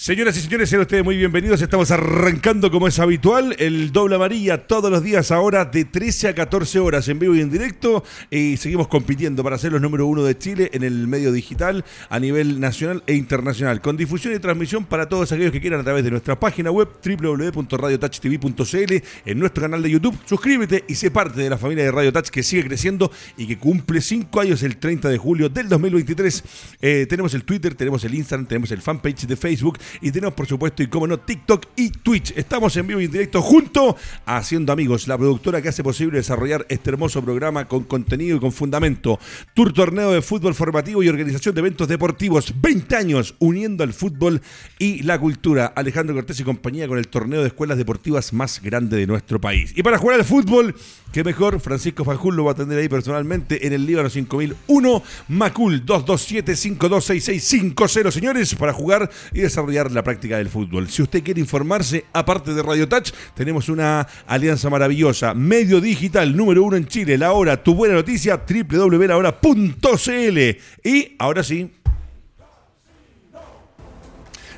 Señoras y señores, sean ustedes muy bienvenidos. Estamos arrancando como es habitual el doble amarilla todos los días ahora de 13 a 14 horas en vivo y en directo. Y seguimos compitiendo para ser los número uno de Chile en el medio digital a nivel nacional e internacional. Con difusión y transmisión para todos aquellos que quieran a través de nuestra página web www.radiotouchtv.cl, en nuestro canal de YouTube. Suscríbete y sé parte de la familia de Radio Touch que sigue creciendo y que cumple 5 años el 30 de julio del 2023. Eh, tenemos el Twitter, tenemos el Instagram, tenemos el fanpage de Facebook y tenemos, por supuesto, y como no, TikTok y Twitch. Estamos en vivo y en directo junto a Haciendo Amigos, la productora que hace posible desarrollar este hermoso programa con contenido y con fundamento. Tour Torneo de Fútbol Formativo y Organización de Eventos Deportivos. 20 años uniendo al fútbol y la cultura. Alejandro Cortés y compañía con el torneo de escuelas deportivas más grande de nuestro país. Y para jugar al fútbol, qué mejor, Francisco Fanjul lo va a atender ahí personalmente en el Líbano 5001, Macul 227-526650, señores, para jugar y desarrollar la práctica del fútbol. Si usted quiere informarse, aparte de Radio Touch, tenemos una alianza maravillosa, medio digital número uno en Chile, La Hora, tu buena noticia, www.lahora.cl. Y ahora sí,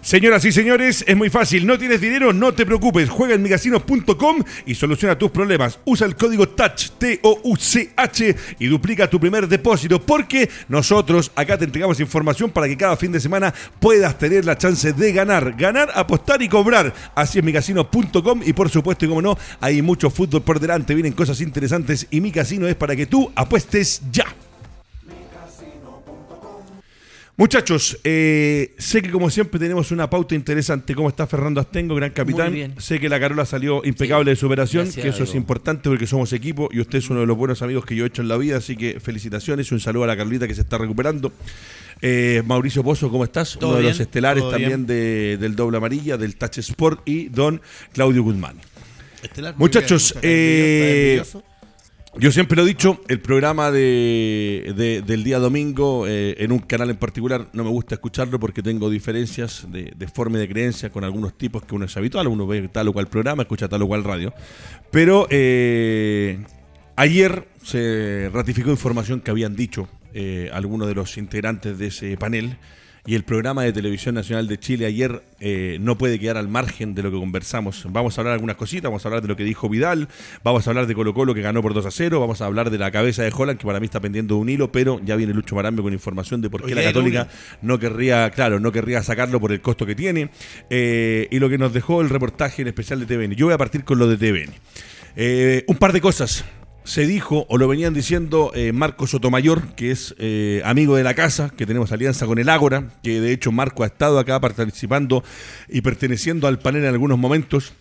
Señoras y señores, es muy fácil. ¿No tienes dinero? No te preocupes. Juega en migasinos.com y soluciona tus problemas. Usa el código TOUCH, T-O-U-C-H, y duplica tu primer depósito. Porque nosotros acá te entregamos información para que cada fin de semana puedas tener la chance de ganar. Ganar, apostar y cobrar. Así es migasinos.com. Y por supuesto, y como no, hay mucho fútbol por delante. Vienen cosas interesantes. Y mi casino es para que tú apuestes ya. Muchachos, eh, sé que como siempre tenemos una pauta interesante. ¿Cómo está Fernando Astengo, gran capitán? Muy bien. Sé que la Carola salió impecable de su operación, gracias que eso es importante porque somos equipo y usted es uno de los buenos amigos que yo he hecho en la vida, así que felicitaciones y un saludo a la Carlita que se está recuperando. Eh, Mauricio Pozo, ¿cómo estás? Todo uno de bien, los estelares también de- del Doble Amarilla, del Touch Sport y don Claudio Guzmán. Estelar, Muchachos, bien, eh. Yo siempre lo he dicho, el programa de, de- del día domingo eh, en un canal en particular no me gusta escucharlo porque tengo diferencias de, forma y de creencia con algunos tipos que uno es habitual, uno ve tal o cual programa, escucha tal o cual radio. Pero eh, ayer se ratificó información que habían dicho eh, algunos de los integrantes de ese panel. Y el programa de Televisión Nacional de Chile ayer eh, no puede quedar al margen de lo que conversamos. Vamos a hablar algunas cositas, vamos a hablar de lo que dijo Vidal, vamos a hablar de Colo Colo que ganó por 2 a 0, vamos a hablar de la cabeza de Holland que para mí está pendiendo de un hilo, pero ya viene Lucho Marambe con información de por qué la Católica no querría, claro, no querría sacarlo por el costo que tiene. eh, y lo que nos dejó el reportaje en especial de TVN. Yo voy a partir con lo de TVN. Eh, un par de cosas. Se dijo, o lo venían diciendo eh, Marco Sotomayor, que es eh, amigo de la casa, que tenemos alianza con el Ágora, que de hecho Marco ha estado acá participando y perteneciendo al panel en algunos momentos.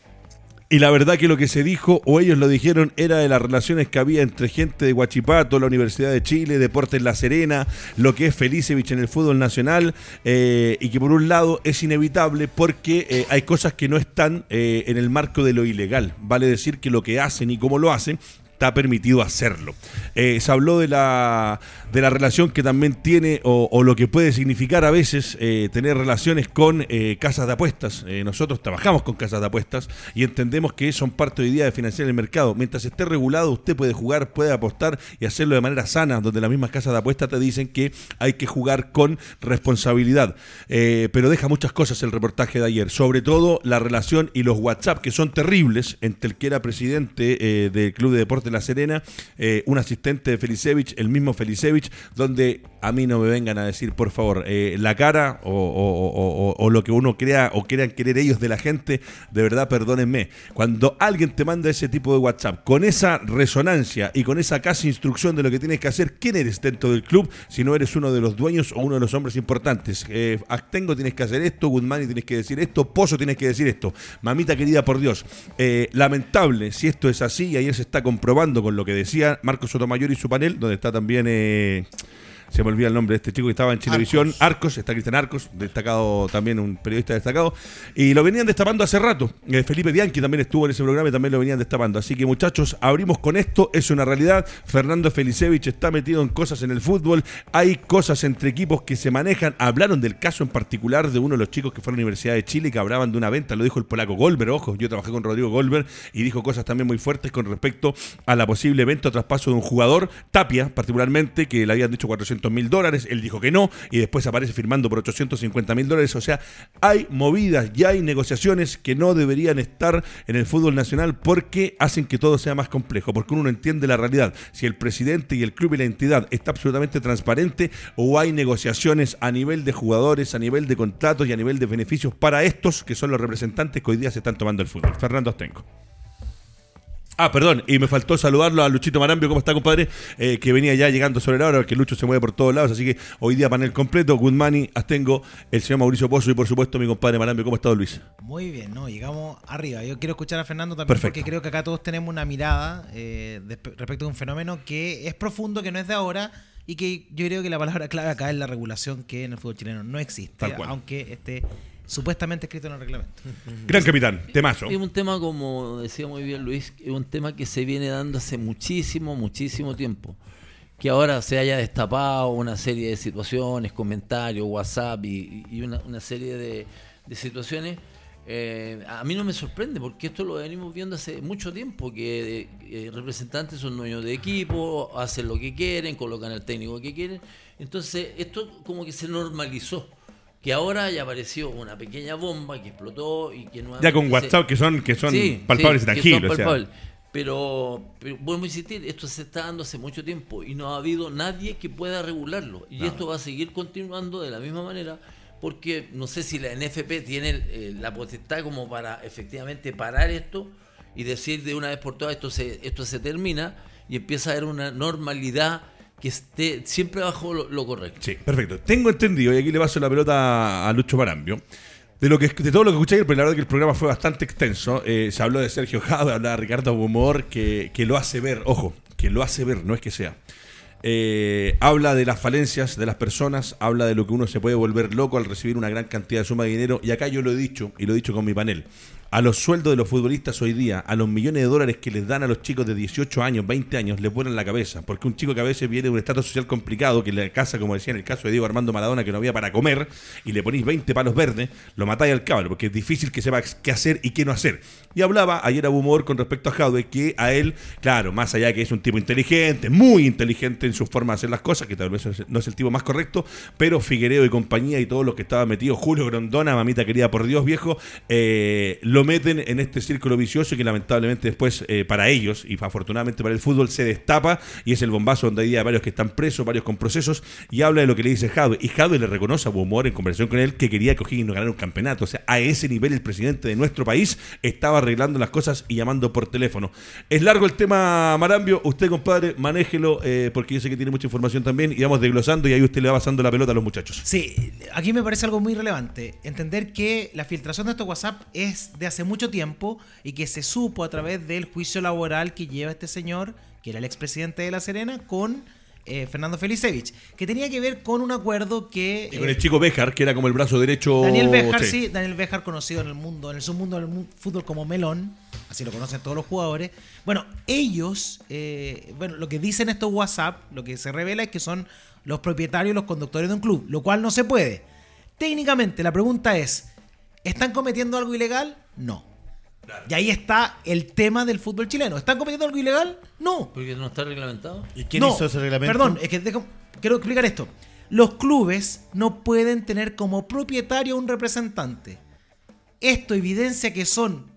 Y la verdad que lo que se dijo, o ellos lo dijeron, era de las relaciones que había entre gente de Huachipato, la Universidad de Chile, Deportes La Serena, lo que es Felicevich en el fútbol nacional, eh, y que por un lado es inevitable porque hay cosas que no están en el marco de lo ilegal. Vale decir que lo que hacen y cómo lo hacen está permitido hacerlo. Eh, se habló de la, de la relación que también tiene o, lo que puede significar a veces eh, tener relaciones con eh, casas de apuestas. Nosotros trabajamos con casas de apuestas y entendemos que son parte hoy día de financiar el mercado. Mientras esté regulado, usted puede jugar, puede apostar y hacerlo de manera sana, donde las mismas casas de apuestas te dicen que hay que jugar con responsabilidad. Pero deja muchas cosas el reportaje de ayer, sobre todo la relación y los WhatsApp que son terribles entre el que era presidente del Club de Deportes La Serena, eh, un asistente de Felicevich, el mismo Felicevich, donde a mí no me vengan a decir, por favor, eh, la cara o, lo que uno crea o quieran querer ellos de la gente, de verdad, perdónenme. Cuando alguien te manda ese tipo de WhatsApp con esa resonancia y con esa casi instrucción de lo que tienes que hacer, ¿quién eres dentro del club si no eres uno de los dueños o uno de los hombres importantes? Eh, Actengo tienes que hacer esto, Guzmán tienes que decir esto, Pozo tienes que decir esto. Mamita querida, por Dios. Eh, lamentable si esto es así y ayer se está comprobando con lo que decía Marcos Sotomayor y su panel, donde está también... eh, se me olvida el nombre de este chico que estaba en Chilevisión, Arcos, está Cristian Arcos, destacado también, un periodista destacado, y lo venían destapando hace rato. Eh, Felipe Bianchi también estuvo en ese programa y también lo venían destapando. Así que muchachos, abrimos con esto, es una realidad. Fernando Felicevich está metido en cosas en el fútbol, hay cosas entre equipos que se manejan. Hablaron del caso en particular de uno de los chicos que fue a la Universidad de Chile y que hablaban de una venta, lo dijo el polaco Goldberg, ojo, yo trabajé con Rodrigo Goldberg y dijo cosas también muy fuertes con respecto a la posible venta o traspaso de un jugador, Tapia particularmente, que le habían dicho 400 400 mil dólares, él dijo que no, y después aparece firmando por 850 mil dólares. O sea, hay movidas y hay negociaciones que no deberían estar en el fútbol nacional porque hacen que todo sea más complejo, porque uno no entiende la realidad. Si el presidente y el club y la entidad está absolutamente transparente o hay negociaciones a nivel de jugadores, a nivel de contratos y a nivel de beneficios para estos que son los representantes que hoy día se están tomando el fútbol. Fernando Astenco. Ah, perdón, y me faltó saludarlo a Luchito Marambio, ¿cómo está, compadre? Eh, que venía ya llegando sobre la hora, porque Lucho se mueve por todos lados, así que hoy día panel completo, Good Money, Astengo, el señor Mauricio Pozo y por supuesto mi compadre Marambio, ¿cómo está, Luis? Muy bien, no, llegamos arriba. Yo quiero escuchar a Fernando también porque creo que acá todos tenemos una mirada eh, respecto a un fenómeno que es profundo, que no es de ahora y que yo creo que la palabra clave acá es la regulación que en el fútbol chileno no existe, aunque esté supuestamente escrito en el reglamento. Gran capitán, temazo. Es un tema, como decía muy bien Luis, es un tema que se viene dando hace muchísimo, muchísimo tiempo. Que ahora se haya destapado una serie de situaciones, comentarios, WhatsApp y, una, serie de, situaciones. Eh, a mí no me sorprende porque esto lo venimos viendo hace mucho tiempo, que eh, representantes son dueños de equipo, hacen lo que quieren, colocan al técnico que quieren. Entonces esto como que se normalizó que ahora ya apareció una pequeña bomba que explotó y que no Ya con WhatsApp que son, que son palpables y tangibles. Pero, pero a insistir, esto se está dando hace mucho tiempo y no ha habido nadie que pueda regularlo. Y esto va a seguir continuando de la misma manera porque no sé si la NFP tiene eh, la potestad como para efectivamente parar esto y decir de una vez por todas esto se, esto se termina y empieza a haber una normalidad que esté siempre bajo lo, correcto. Sí, perfecto. Tengo entendido, y aquí le paso la pelota a Lucho Marambio. De, lo que, de todo lo que escuché, pero la verdad que el programa fue bastante extenso. Eh, se habló de Sergio Jade, hablaba de Ricardo Humor, que, que lo hace ver, ojo, que lo hace ver, no es que sea. Eh, habla de las falencias de las personas, habla de lo que uno se puede volver loco al recibir una gran cantidad de suma de dinero. Y acá yo lo he dicho, y lo he dicho con mi panel a los sueldos de los futbolistas hoy día, a los millones de dólares que les dan a los chicos de 18 años, 20 años, les vuelan la cabeza. Porque un chico que a veces viene de un estado social complicado, que le casa, como decía en el caso de Diego Armando Maradona, que no había para comer, y le ponéis 20 palos verdes, lo matáis al caballo, porque es difícil que sepa qué hacer y qué no hacer. Y hablaba ayer a humor con respecto a Jaude, que a él, claro, más allá de que es un tipo inteligente, muy inteligente en su forma de hacer las cosas, que tal vez no es el tipo más correcto, pero Figuereo y compañía y todos los que estaban metidos, Julio Grondona, mamita querida por Dios viejo, eh, lo meten en este círculo vicioso que lamentablemente después eh, para ellos y afortunadamente para el fútbol se destapa y es el bombazo donde hay varios que están presos, varios con procesos y habla de lo que le dice Jadwe y Jadwe le reconoce a humor en conversación con él que quería que O'Higgins no ganara un campeonato, o sea, a ese nivel el presidente de nuestro país estaba arreglando las cosas y llamando por teléfono. Es largo el tema, Marambio. Usted, compadre, manéjelo, eh, porque yo sé que tiene mucha información también, y vamos desglosando y ahí usted le va pasando la pelota a los muchachos. Sí, aquí me parece algo muy relevante. Entender que la filtración de estos WhatsApp es de hace mucho tiempo y que se supo a través del juicio laboral que lleva este señor, que era el expresidente de La Serena, con eh, Fernando Felicevich, que tenía que ver con un acuerdo que... Y con el chico Bejar, que era como el brazo derecho... Daniel Bejar, sí, Daniel Bejar conocido en el mundo, en el submundo del fútbol como Melón, así lo conocen todos los jugadores. Bueno, ellos, eh, bueno, lo que dicen estos WhatsApp, lo que se revela es que son los propietarios los conductores de un club, lo cual no se puede. Técnicamente, la pregunta es, ¿están cometiendo algo ilegal? No. Y ahí está el tema del fútbol chileno. ¿Están cometiendo algo ilegal? No. Porque no está reglamentado. ¿Y quién hizo ese reglamento? Perdón, es que quiero explicar esto. Los clubes no pueden tener como propietario un representante. Esto evidencia que son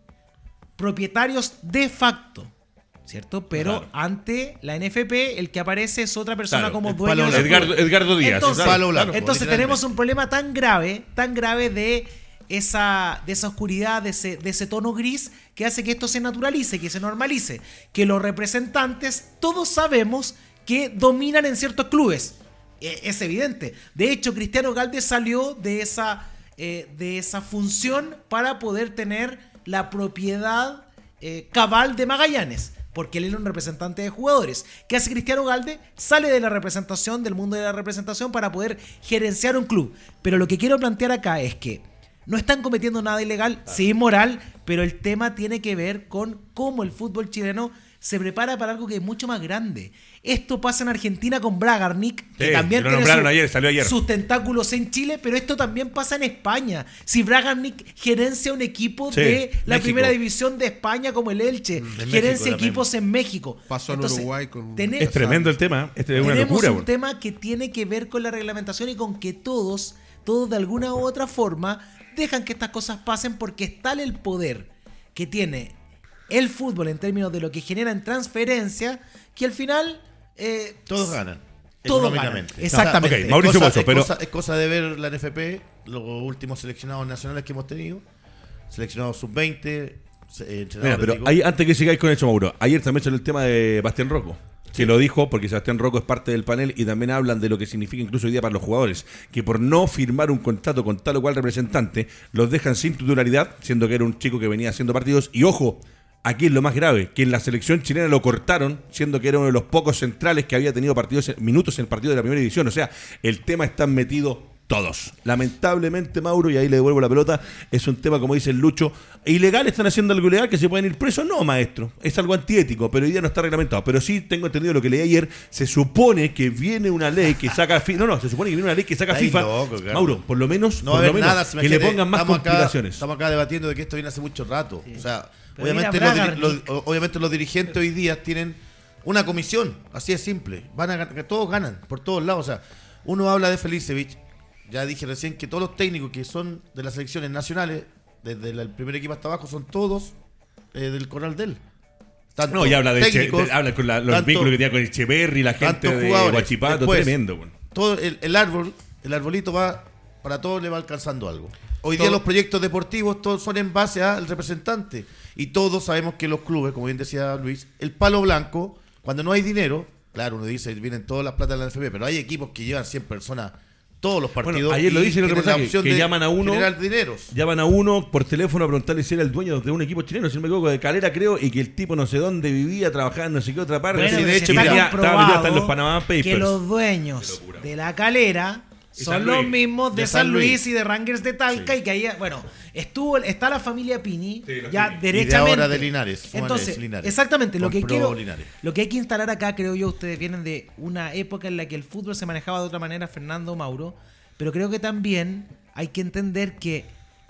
propietarios de facto. ¿Cierto? Pero ante la NFP, el que aparece es otra persona como dueño. de Edgardo, Díaz. entonces tenemos un problema tan grave, tan grave de esa, de esa oscuridad, de ese, de ese tono gris que hace que esto se naturalice, que se normalice. Que los representantes, todos sabemos que dominan en ciertos clubes. E, es evidente. De hecho, Cristiano Galde salió de esa, eh, de esa función para poder tener la propiedad eh, cabal de Magallanes porque él era un representante de jugadores. ¿Qué hace Cristiano Galde? Sale de la representación, del mundo de la representación, para poder gerenciar un club. Pero lo que quiero plantear acá es que no están cometiendo nada ilegal, sí moral, pero el tema tiene que ver con cómo el fútbol chileno se prepara para algo que es mucho más grande. Esto pasa en Argentina con Bragarnik, que Sí, también lo tiene nombraron su- ayer, salió ayer. sus tentáculos en Chile, pero esto también pasa en España. Si Bragarnik gerencia un equipo Sí, de la México. primera división de España como el Elche, gerencia también. equipos en México. Pasó en Uruguay con- tené- Es tremendo el tema. Es una tenemos locura. un tema que tiene que ver con la reglamentación y con que todos, todos de alguna u otra forma, dejan que estas cosas pasen porque es tal el poder que tiene el fútbol en términos de lo que genera en transferencia que al final eh, Todos ganan. Todos económicamente. ganan, exactamente. Ok, Es Mauricio cosa- Pozo, es pero- cosa- es cosa de ver la NFP, los últimos seleccionados nacionales que hemos tenido, seleccionados sub-20, se- eh, entrenadores, Mira, pero ahí, antes que sigáis con eso, Mauro, ayer también salió el tema de Bastián Rocco. Que lo dijo porque Sebastián Rocco es parte del panel y también hablan de lo que significa incluso hoy día para los jugadores. Que por no firmar un contrato con tal o cual representante, los dejan sin titularidad, siendo que era un chico que venía haciendo partidos. Y ojo, aquí es lo más grave, que en la selección chilena lo cortaron, siendo que era uno de los pocos centrales que había tenido partidos minutos en el partido de la primera división. O sea, el tema está metido todos. Lamentablemente, Mauro, y ahí le devuelvo la pelota, es un tema, como dice el Lucho, ilegal, están haciendo algo ilegal, que se pueden ir presos. No, maestro, es algo antiético, pero hoy día no está reglamentado. Pero sí tengo entendido lo que leí ayer, se supone que viene una ley que saca FIFA, no, no, se supone que viene una ley que saca FIFA. loco. Mauro, por lo menos, No por lo menos nada, que le pongan más estamos acá- complicaciones. estamos acá debatiendo de que esto viene hace mucho rato. O sea, obviamente los, obviamente los dirigentes hoy día tienen una comisión, así es simple. Van a todos ganan por todos lados. O sea, uno habla de Felicevich, ya dije recién que todos los técnicos que son de las selecciones nacionales, desde el primer equipo hasta abajo, son todos eh, del coral de él. Tanto No, y habla de, técnicos, de- habla con la- los tanto- vínculos que tenía con Echeverry, la gente de. Guachipato, Después, tremendo. bueno. todo el, el árbol, el arbolito va, para todos le va alcanzando algo. Hoy Todo- día los proyectos deportivos todos son en base al representante. Y todos sabemos que los clubes, como bien decía Luis, el palo blanco, cuando no hay dinero, claro, uno dice, vienen todas las plata de la NFP, pero hay equipos que llevan 100 personas todos los Bueno, partidos. ayer lo y dice en el reportaje, que de llaman a uno- dineros. Llaman a uno por teléfono a preguntarle si era el dueño de un equipo chileno, si no me equivoco, de Calera creo, y que el tipo no sé dónde vivía, trabajaba en no sé qué otra parte. Bueno, Sí, de hecho, mira, estaba comprobado metido hasta en los Panama Papers. que los dueños de la calera son los mismos de, De San San Luis. Luis. y de Rangers de Talca Sí. y que ahí, bueno, estuvo, está la familia Pini Sí, ya Pini. derechamente. ahora de Linares, Entonces, Linares. exactamente, lo que quiero, Linares. lo que hay que instalar acá, creo yo, ustedes vienen de una época en la que el fútbol se manejaba de otra manera, Fernando Mauro, pero creo que también hay que entender que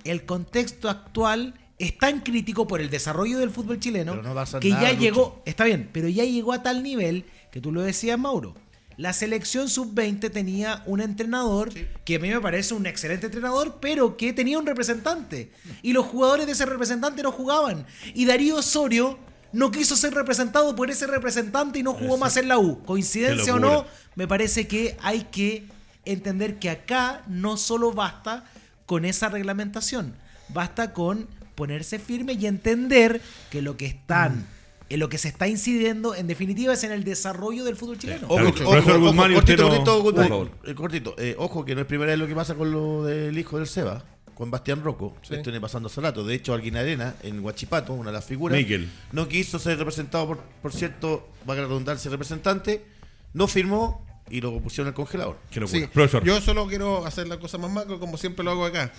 el contexto actual es tan crítico por el desarrollo del fútbol chileno no que nada, ya Lucho. llegó, está bien, pero ya llegó a tal nivel que tú lo decías, Mauro. La selección sub-20 tenía un entrenador que a mí me parece un excelente entrenador, pero que tenía un representante. Y los jugadores de ese representante no jugaban. Y Darío Osorio no quiso ser representado por ese representante y no jugó más en la U. Coincidencia o no, me parece que hay que entender que acá no solo basta con esa reglamentación, basta con ponerse firme y entender que lo que están, en lo que se está incidiendo, en definitiva, es en el desarrollo del fútbol chileno. Ojo, profesor ojo, Guzmán, y cortito, cortito, por Guzmán, favor. eh, cortito. Eh, ojo, que no es primera vez lo que pasa con lo del hijo del Seba, con Bastián Rocco. Esto viene pasando hace rato. De hecho, Alguien Arena, en Huachipato, una de las figuras, Miquel. no quiso ser representado por, por cierto, va a redundancia, representante, no firmó y lo pusieron al congelador. Qué. Sí, Profesor. yo solo quiero hacer la cosa más macro, como siempre lo hago acá.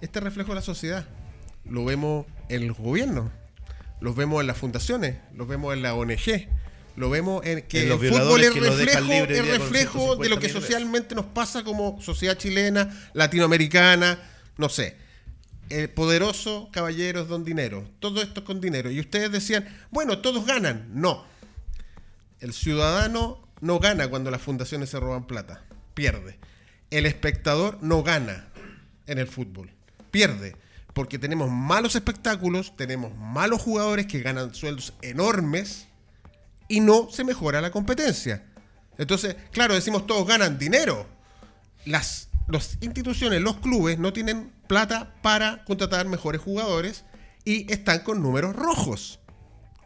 Este reflejo de la sociedad lo vemos en los gobiernos, lo vemos en las fundaciones, lo vemos en la ONG, lo vemos en que En los el fútbol es reflejo, es reflejo de 150 lo que socialmente nos pasa como sociedad chilena, latinoamericana, no sé. El poderoso caballeros don dinero, todo esto es con dinero. Y ustedes decían, bueno, todos ganan. No, el ciudadano no gana cuando las fundaciones se roban plata, pierde. El espectador no gana en el fútbol, pierde. Porque tenemos malos espectáculos, tenemos malos jugadores que ganan sueldos enormes y no se mejora la competencia. Entonces, claro, decimos todos ganan dinero. Las, las instituciones, los clubes no tienen plata para contratar mejores jugadores y están con números rojos.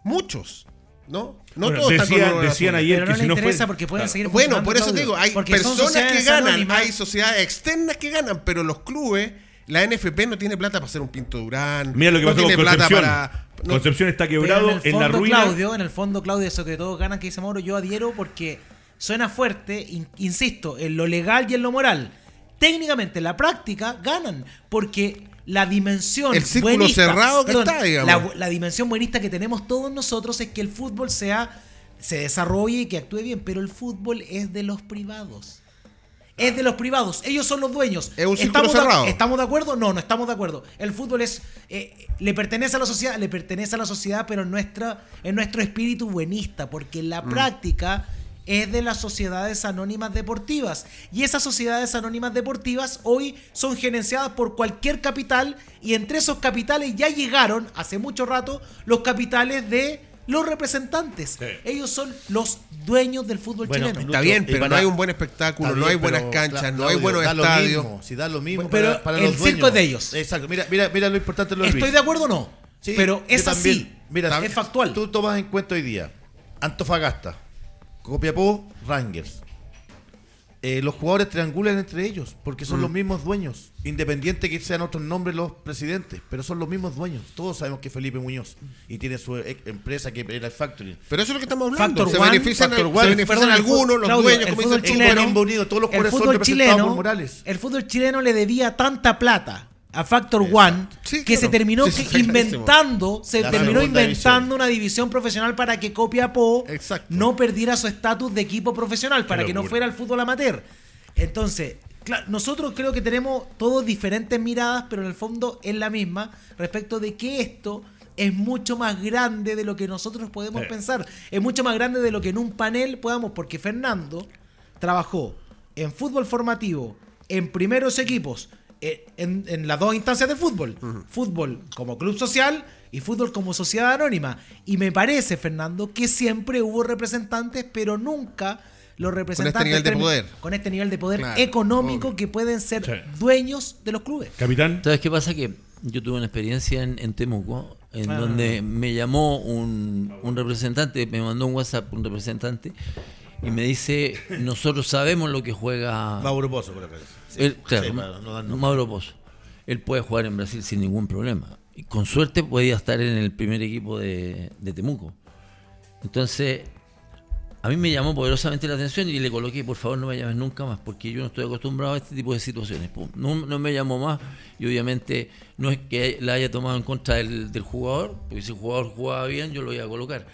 Muchos. ¿No? No Bueno, todos están con decía- números decían ayer Pero no que le si no interesa fue- porque pueden Claro. seguir Bueno, por eso te digo, hay personas que ganan, anónimas. hay sociedades externas que ganan, pero los clubes, la NFP no tiene plata para hacer un Pinto Durán. Mira lo que no pasó con tiene plata Concepción. para. no- Concepción está quebrado en el en, fondo, la ruina. Claudio, en el fondo, Claudio, eso que todos ganan, que dice Mauro, yo adhiero porque suena fuerte, in- insisto, en lo legal y en lo moral. Técnicamente, en la práctica, ganan, porque la dimensión El círculo cerrado que está, digamos. La, la dimensión buenista que tenemos todos nosotros es que el fútbol sea se desarrolle y que actúe bien, pero el fútbol es de los privados. Es de los privados, ellos son los dueños. Es un ¿Estamos, de. ¿Estamos de acuerdo? No, no estamos de acuerdo. El fútbol es eh, le pertenece a la sociedad, le pertenece a la sociedad, pero en nuestra en nuestro espíritu buenista, porque en la Mm. práctica es de las sociedades anónimas deportivas. Y esas sociedades anónimas deportivas hoy son gerenciadas por cualquier capital y entre esos capitales ya llegaron hace mucho rato los capitales de los representantes. Sí. Ellos son los dueños del fútbol Bueno, chileno. Está bien, pero para- no hay un buen espectáculo, no hay buenas canchas, no hay buenos estadios. si da lo mismo Pero para, para el los circo dueños. es de ellos. Exacto. Mira, mira, mira lo importante de lo Estoy Luis. de acuerdo o no, Sí, pero es también. así. Mira, es factual. Tú tomas en cuenta hoy día Antofagasta, Copiapó, Rangers. Eh, los jugadores triangulan entre ellos porque son los mismos dueños, independiente que sean otros nombres los presidentes, pero son los mismos dueños. Todos sabemos que Felipe Muñoz y tiene su empresa que era el Factory. Pero eso es lo que estamos hablando. Factor se One, benefician, Factor se One, benefician Perdón, algunos, los Claudio, dueños, el como fútbol dice el chileno, Coquimbo Unido, todos los el jugadores son fútbol representados chileno, por Morales. el fútbol chileno le debía tanta plata a Factor One Sí, que claro. se terminó Sí, que inventando, se La terminó inventando división. una división profesional para que Copiapó Exacto. no perdiera su estatus de equipo profesional, para que no fuera el fútbol amateur. Entonces, claro, nosotros creo que tenemos todos diferentes miradas, pero en el fondo es la misma respecto de que esto es mucho más grande de lo que nosotros podemos Sí. pensar. Es mucho más grande de lo que en un panel podamos, porque Fernando trabajó en fútbol formativo, en primeros equipos, en, en las dos instancias de fútbol. Fútbol como club social y fútbol como sociedad anónima. Y me parece, Fernando, que siempre hubo representantes, pero nunca los representantes... nivel de termi- poder. Con este nivel de poder Claro, económico obvio. que pueden ser Sí. dueños de los clubes. Capitán. ¿Sabes qué pasa? Que yo tuve una experiencia en, en Temuco, en Ah. donde me llamó un, un representante, me mandó un WhatsApp un representante y me dice, nosotros sabemos lo que juega Mauro Pozo, por acá. Él, claro, sí, no nombres. Mauro Pozo. Él puede jugar en Brasil sin ningún problema. Y con suerte podía estar en el primer equipo de, de Temuco. Entonces, a mí me llamó poderosamente la atención y le coloqué, por favor no me llames nunca más, porque yo no estoy acostumbrado a este tipo de situaciones. No, no me llamó más y obviamente no es que la haya tomado en contra del, del jugador, porque si el jugador jugaba bien yo lo iba a colocar.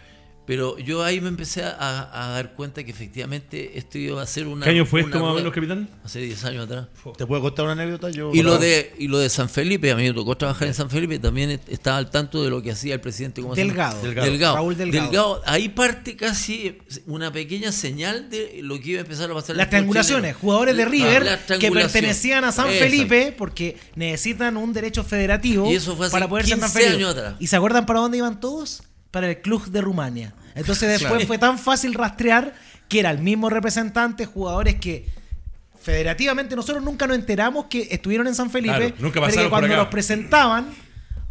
Pero yo ahí me empecé a, a dar cuenta que efectivamente esto iba a ser una... ¿Qué año fue esto más o menos, capitán? Hace 10 años atrás. ¿Te puedo contar una anécdota? Yo, Y lo de y lo de San Felipe, a mí me tocó trabajar en San Felipe, también est- estaba al tanto de lo que hacía el presidente ¿cómo? Delgado. Delgado. Delgado. Raúl Delgado. Ahí parte casi una pequeña señal de lo que iba a empezar a pasar. en Las triangulaciones, chileno. jugadores de River que pertenecían a San Exacto. Felipe porque necesitan un derecho federativo Y eso fue hace para poder ser 15 transferidos. años atrás. ¿Y se acuerdan para dónde iban todos? Para el club de Rumania. Entonces después Claro. fue tan fácil rastrear que era el mismo representante, jugadores que federativamente nosotros nunca nos enteramos que estuvieron en San Felipe, Claro, nunca pero que por cuando acá. los presentaban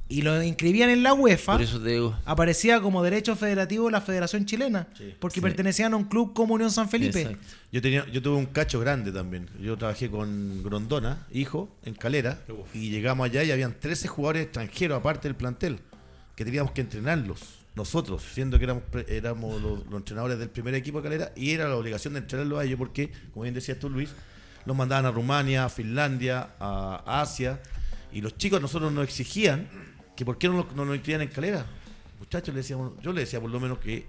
y los inscribían en la UEFA, Por eso te digo. aparecía como derecho federativo de la Federación Chilena, porque pertenecían a un club como Unión San Felipe. Exacto. Yo tenía, yo tuve un cacho grande también. Yo trabajé con Grondona, hijo, en Calera, y llegamos allá y habían 13 jugadores extranjeros aparte del plantel, que teníamos que entrenarlos nosotros, siendo que éramos, éramos los, entrenadores del primer equipo de Calera, y era la obligación de entrenarlos a ellos porque, como bien decías tú, Luis, los mandaban a Rumania, a Finlandia, a Asia, y los chicos a nosotros nos exigían que por qué no, no nos inscribían en Calera. Muchachos, le decíamos, yo le decía por lo menos que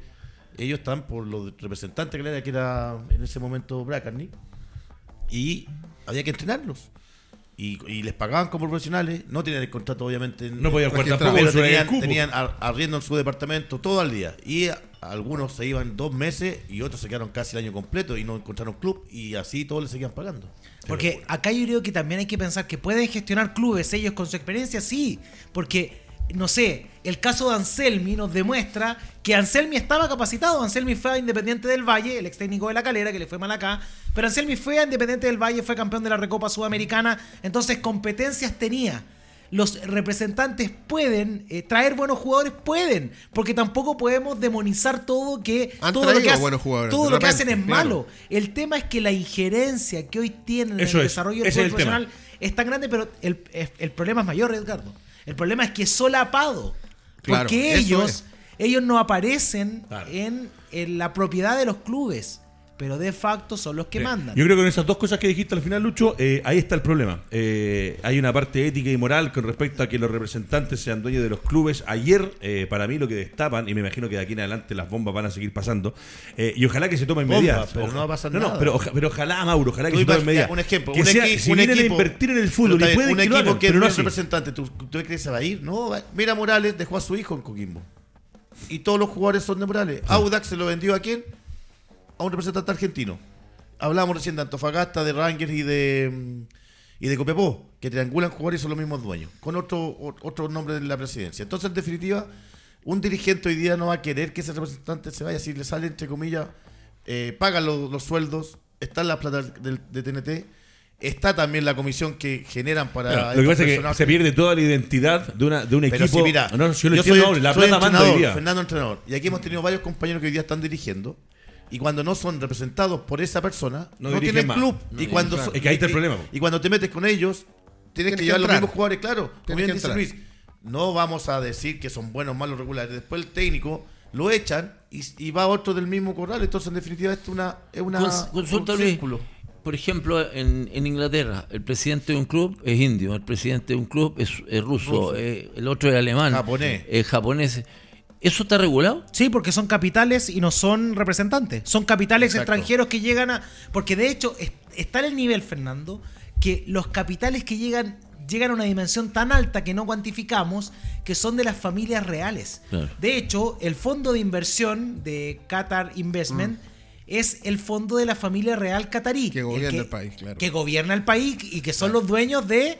ellos están por los representantes de Calera, que era en ese momento Bracarni, y había que entrenarlos. Y, y les pagaban como profesionales, no tenían el contrato obviamente. en- No podían jugar tampoco pero tenían, tenían ar- arriendo en su departamento todo el día. Y a- algunos se iban dos meses y otros se quedaron casi el año completo y no encontraron club y así todos les seguían pagando. Porque acá yo creo que también hay que pensar que pueden gestionar clubes ellos con su experiencia, sí. Porque, no sé, el caso de Anselmi nos demuestra que Anselmi estaba capacitado. Anselmi fue a Independiente del Valle, el ex técnico de la calera, que le fue mal acá. Pero Anselmi fue a Independiente del Valle, fue campeón de la Recopa Sudamericana. Entonces, competencias tenía. Los representantes pueden eh, traer buenos jugadores, pueden, porque tampoco podemos demonizar todo que Han todo lo que, todo lo que hacen es claro. malo. El tema es que la injerencia que hoy tienen Eso en el es, desarrollo del fútbol tema. profesional es tan grande, pero el, el problema es mayor, Edgardo. El problema es que es solapado. Claro, porque ellos, es. ellos no aparecen Claro. en, en la propiedad de los clubes. Pero de facto son los que Sí. mandan. Yo creo que con esas dos cosas que dijiste al final, Lucho, eh, ahí está el problema. Eh, hay una parte ética y moral con respecto a que los representantes sean dueños de los clubes. Ayer, eh, para mí, lo que destapan, y me imagino que de aquí en adelante las bombas van a seguir pasando, y ojalá que se tomen medidas. pero no va a pasar no, no, nada. pero, oja- pero ojalá, Mauro, ojalá que se tomen medidas. Un ejemplo, Que un, sea- equi- si un vienen equipo, a invertir en el fútbol y pueden un que equipo que pero no no es representante, ¿tú, ¿tú crees que se va a ir? No, va- mira Morales dejó a su hijo en Coquimbo. Y todos los jugadores son de Morales. Audax se lo vendió a quién? A un representante argentino. Hablábamos recién de Antofagasta, de Rangers y de mm, y de Copiapó, que triangulan jugadores y son los mismos dueños, con otro, otro nombre de la presidencia. Entonces, en definitiva, un dirigente hoy día no va a querer que ese representante se vaya. Si le sale, entre comillas, eh, pagan los, los sueldos, está la plata del- de, TNT, está también la comisión que generan para. Claro, lo que pasa es que se pierde toda la identidad de, una, de un Pero equipo. si mira, no, yo lo yo entiendo, soy, la soy plata manda hoy entrenador, día. Fernando entrenador. Y aquí hemos tenido varios compañeros que hoy día están dirigiendo. Y cuando no son representados por esa persona, No no, dirigen tienen más. club. No y cuando claro. so- Es que ahí está el problema. Y cuando te metes con ellos, tienes Tienes que que llevar los entrar. mismos jugadores, claro. Como bien dice. Luis, no vamos a decir que son buenos malos regulares. Después el técnico lo echan y, y va otro del mismo corral. Entonces, en definitiva, esto es una, es una, Cons- consulta, un Luis. círculo. Por ejemplo, en, en Inglaterra, el presidente de un club es indio, el presidente de un club es, es ruso, Ruso. eh, el otro es alemán, Japonés. es japonés. ¿Eso está regulado? Sí, porque son capitales y no son representantes. Son capitales Exacto. extranjeros que llegan a. Porque de hecho, es- está en el nivel, Fernando, que los capitales que llegan llegan a una dimensión tan alta que no cuantificamos, que son de las familias reales. Claro. De hecho, el fondo de inversión de Qatar Investment es el fondo de la familia real catarí. Que gobierna el país, claro. Que gobierna el país y que son los dueños de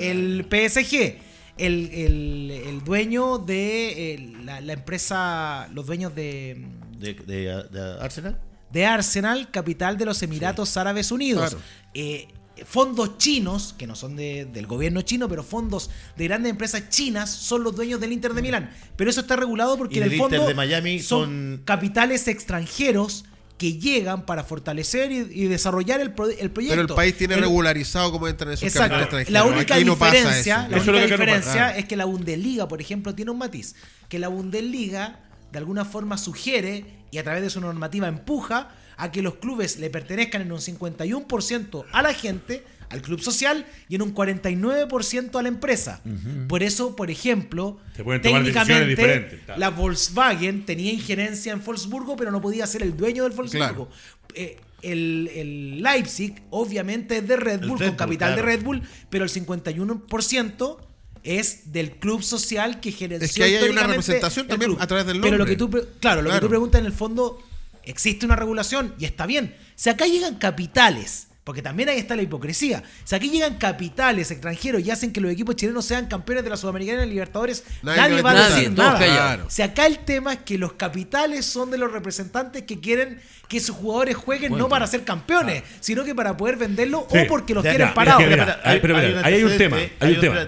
el PSG. El, el- el dueño de eh, la, la empresa, los dueños de, De, de- de Arsenal. de Arsenal, capital de los Emiratos Árabes Unidos. Claro. Eh, fondos chinos, que no son de- del gobierno chino, pero fondos de grandes empresas chinas son los dueños del Inter de Milán. Pero eso está regulado porque Y en el del fondo Inter de Miami son son- capitales extranjeros que llegan para fortalecer y, y desarrollar el, pro- el proyecto. Pero el país tiene El- regularizado cómo entran esos Exacto. capitales La extranjeros. única Aquí no pasa diferencia, eso. la es única no diferencia es que la Bundesliga, por ejemplo, tiene un matiz. Que la Bundesliga de alguna forma sugiere y a través de su normativa empuja a que los clubes le pertenezcan en un 51% a la gente, al club social, y en un 49% a la empresa. Por eso, por ejemplo, claro. la Volkswagen tenía injerencia en Wolfsburgo, pero no podía ser el dueño del Wolfsburgo. Eh, el, el Leipzig, obviamente, es de Red Bull, Red con Bull, capital claro. de Red Bull, pero el 51% es del club social que gerenció Es que ahí hay una representación también club. a través del Pero lo nombre. que tú, pre- claro, lo que Claro. tú preguntas en el fondo, existe una regulación y está bien. Si acá llegan capitales, porque también ahí está la hipocresía, si aquí llegan capitales extranjeros y hacen que los equipos chilenos sean campeones de la Sudamericana y Libertadores, Nadie nadie, va a decir nada. callados. Si acá el tema es que los capitales son de los representantes que quieren que sus jugadores jueguen no para ser campeones, sino que para poder venderlo Sí. o porque los Ya, quieren parados. ahí- pero mira, ahí hay un tema, hay un tema.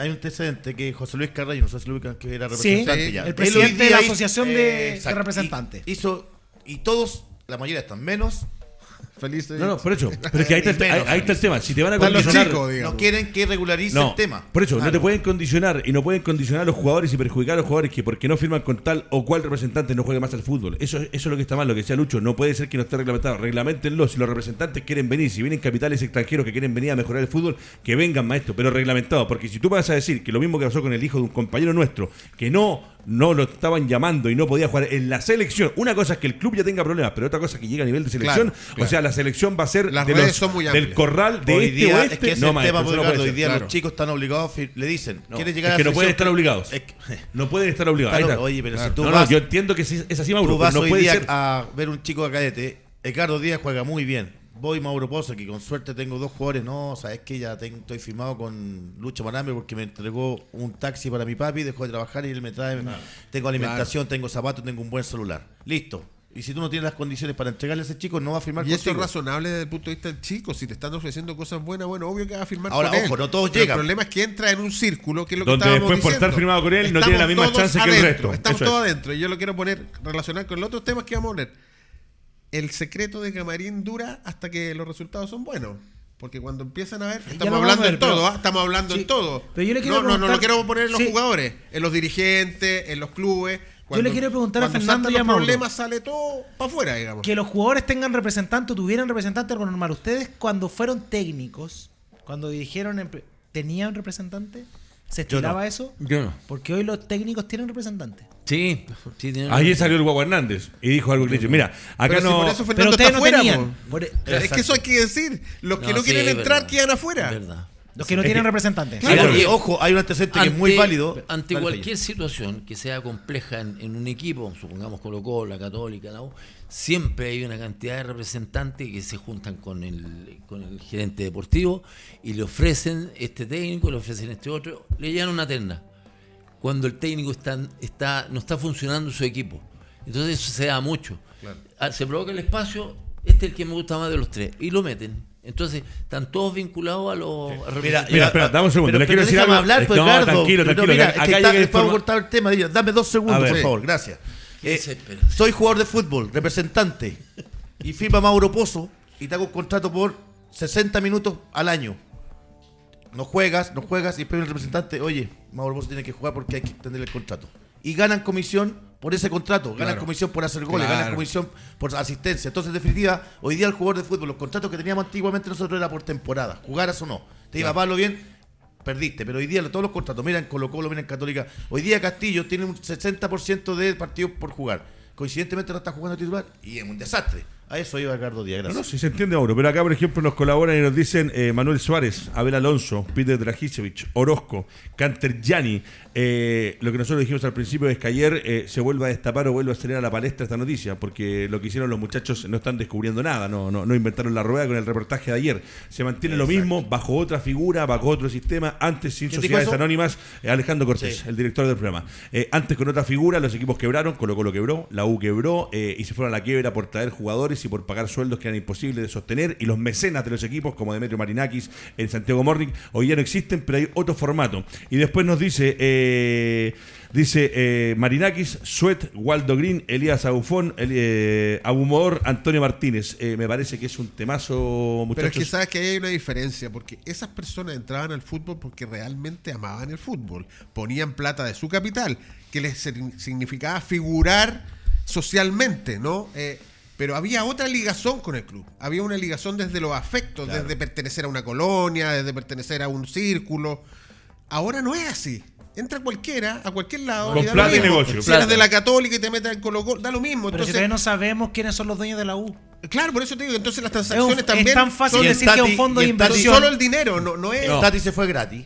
Hay un antecedente que José Luis Carrallo, no sé si lo ubican, que era Sí, representante ya. el presidente de la Asociación de- de exacto, Representantes. Hizo, y todos, la mayoría están menos, Feliz de- No, no, por eso. Pero es que ahí está, el, Menos. ahí- ahí está el tema. Si te van a condicionar. chicos, digamos. no quieren que regularice No, el tema. por eso, no te pueden condicionar y no pueden condicionar a los jugadores y perjudicar a los jugadores que porque no firman con tal o cual representante no juegue más al fútbol. Eso, eso es lo que está mal, lo que decía Lucho. No puede ser que no esté reglamentado. Reglamentenlo. Si los representantes quieren venir, si vienen capitales extranjeros que quieren venir a mejorar el fútbol, que vengan, maestro, pero reglamentado. Porque si tú vas a decir que lo mismo que pasó con el hijo de un compañero nuestro, que no, no lo estaban llamando y no podía jugar en la selección. Una cosa es que el club ya tenga problemas, pero otra cosa es que llega a nivel de selección. Claro, claro. O sea, la selección va a ser Las de redes los- son muy del corral de hoy este día, es que ese no, es el maestro, tema, eso no puede hoy ser. día claro. los chicos están obligados, fir- le dicen, No, ¿quieres llegar es a que la no pueden selección? estar obligados. Es que- No pueden estar obligados. Ahí Claro, está. oye, pero si tú no, vas, no, yo entiendo que sí, es así, Mauro, tú vas no hoy puede día ser. a ver un chico de cadete, Ricardo Díaz juega muy bien. Voy Mauro Pozo, que con suerte tengo dos jugadores. No, sabes que ya tengo- estoy firmado con Lucho Marambe porque me entregó un taxi para mi papi, dejó de trabajar y él me trae. Tengo alimentación, tengo zapatos, tengo un buen celular. Listo. Y si tú no tienes las condiciones para entregarle a ese chico, no va a firmar Y esto es razonable desde el punto de vista del chico. Si te están ofreciendo cosas buenas, bueno, obvio que va a firmar Ahora, con él. ojo, no todos Pero llegan. El problema es que entra en un círculo, que es lo Donde que estábamos después por diciendo. estar firmado con él no tiene la misma todos chance que el adentro, resto. Estamos Eso todos es. adentro. Y yo lo quiero poner, relacionar con los otros temas que vamos a poner. El secreto de Camarín dura hasta que los resultados son buenos. Porque cuando empiezan a ver, estamos hablando vamos a ver, en todo, pero- ¿ah? estamos hablando Sí, en todo. pero yo le quiero no, no, no lo quiero poner en los Sí. jugadores, en los dirigentes, en los clubes. Cuando- le quiero preguntar a Fernando y a Mauro. problemas sale todo para afuera, digamos. Que los jugadores tengan representante o tuvieran representante algo normal. ¿Ustedes cuando fueron técnicos, cuando dirigieron, tenían representante? ¿Se Yo no. estiraba eso? Yo no. Porque hoy los técnicos tienen representante. Sí, sí, tiene Ayer salió el Guagua Hernández y dijo algo que le dije, mira, acá Pero si no... por eso Pero ustedes está no afuera, tenían. Por- Es que eso hay que decir. Los que no, sí, quieren entrar verdad. quedan afuera. Es verdad. Los que no tienen que- representante. Sí, porque, y- ojo, hay un antecedente que es muy válido. Ante cualquier situación que sea compleja en, en un equipo, supongamos Colo Colo, la Católica, la U, siempre hay una cantidad de representantes que se juntan con el, con el gerente deportivo y le ofrecen este técnico, le ofrecen este otro, le llevan una terna. Cuando el técnico está, está, no está funcionando su equipo. Entonces eso se da mucho. Ah, Se provoca el espacio, este es el que me gusta más de los tres, y lo meten. Entonces están todos vinculados a los a representantes. Mira, espera, dame un segundo, Pero, le quiero decir algo. hablar, Es- pues, no, Gardo. tranquilo, Pero tranquilo, mira, que es que acá está- podemos cortar el tema. Dile, Dame dos segundos, ver. por Sí. favor. Gracias. Eh, soy jugador de fútbol, representante, y firma Mauro Pozo y te hago un contrato por 60 minutos al año. No juegas, no juegas, y después el representante, oye, Mauro Pozo tiene que jugar porque hay que extender el contrato. Y ganan comisión por ese contrato, ganan Claro. comisión por hacer goles, Claro. ganan comisión por asistencia. Entonces, en definitiva, hoy día el jugador de fútbol, los contratos que teníamos antiguamente nosotros era por temporada, jugaras o no. Te iba a pagarlo bien, perdiste. Pero hoy día todos los contratos, miren Colo Colo, miren Católica. Hoy día Castillo tiene un 60% de partidos por jugar. Coincidentemente no está jugando titular y es un desastre. A eso iba Ricardo Díaz, No, gracias. no, si se entiende, Mauro. Pero acá, por ejemplo, nos colaboran y nos dicen eh, Manuel Suárez, Abel Alonso, Peter Dragicevic, Orozco, Canter Gianni. Eh, lo que nosotros dijimos al principio es que ayer eh, se vuelva a destapar o vuelva a salir a la palestra esta noticia, porque lo que hicieron los muchachos no están descubriendo nada, no, no, no inventaron la rueda con el reportaje de ayer. Se mantiene lo mismo, bajo otra figura, bajo otro sistema, antes sin ¿Quién dijo sociedades anónimas, Alejandro Cortés, Sí. el director del programa. Antes con otra figura, los equipos quebraron, Colo Colo quebró, la U quebró y se fueron a la quiebra por traer jugadores y por pagar sueldos que eran imposibles de sostener. Y los mecenas de los equipos, como Demetrio Marinakis en Santiago Morning, hoy ya no existen, pero hay otro formato. Y después nos dice, eh, dice eh, Marinakis, Suet, Waldo Green, Elías Abufón, Eli- eh, Abumor, Antonio Martínez. Me parece que es un temazo, Pero es muchachos. que sabes que hay una diferencia, porque esas personas entraban al fútbol porque realmente amaban el fútbol, ponían plata de su capital, que les signi- significaba figurar socialmente, ¿no? Pero había otra ligazón con el club, había una ligazón desde los afectos, desde pertenecer a una colonia, desde pertenecer a un círculo. Ahora no es así. Entra cualquiera, a cualquier lado. Con y da plata lo y negocio. Si eres de la católica y te metes en Colo Colo, da lo mismo. Pero Entonces, no sabemos quiénes son los dueños de la U. Claro, por eso te digo, entonces las Es, un- transacciones es también tan fácil son- decir que es un Tati- fondo de y el Tati son inversión. solo el dinero, no, no es... El Tati se fue gratis.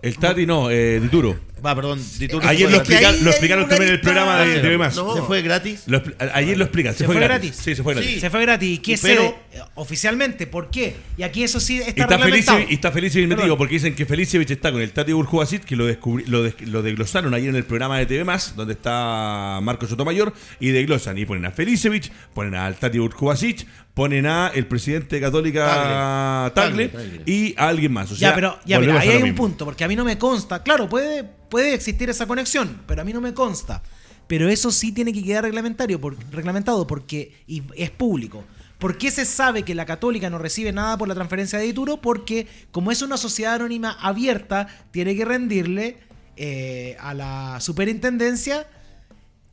El Tati no, eh, Dituro. Va, perdón. Ayer se lo, explica- lo explicaron también en el programa de TV Más. No. ¿Se fue gratis? Lo ayer lo explican. Se, ¿Se fue, fue gratis. gratis? Sí, se fue gratis. Sí. Se fue gratis. ¿Y qué se pero- eh, oficialmente? ¿Por qué? Y aquí eso sí está, Y está, feliz, reglamentado. y está Felicevich metido porque dicen que Felicevich está con el Tati Urjubasic, que lo, descubrí- lo, des- lo desglosaron ayer en el programa de TV Más, donde está Marco Sotomayor, y desglosan y ponen a Felicevich, ponen al Tati Urjubasic, ponen a el presidente de Católica Tagle, Tagle. y a alguien más. O sea, ya, pero ya, mira, volvemos ahí hay un punto, porque a mí no me consta. Claro, puede, puede existir esa conexión, pero a mí no me consta. Pero eso sí tiene que quedar reglamentario, por- reglamentado porque y es público. ¿Por qué se sabe que la Católica no recibe nada por la transferencia de Dituro? Porque como es una sociedad anónima abierta, tiene que rendirle eh, a la superintendencia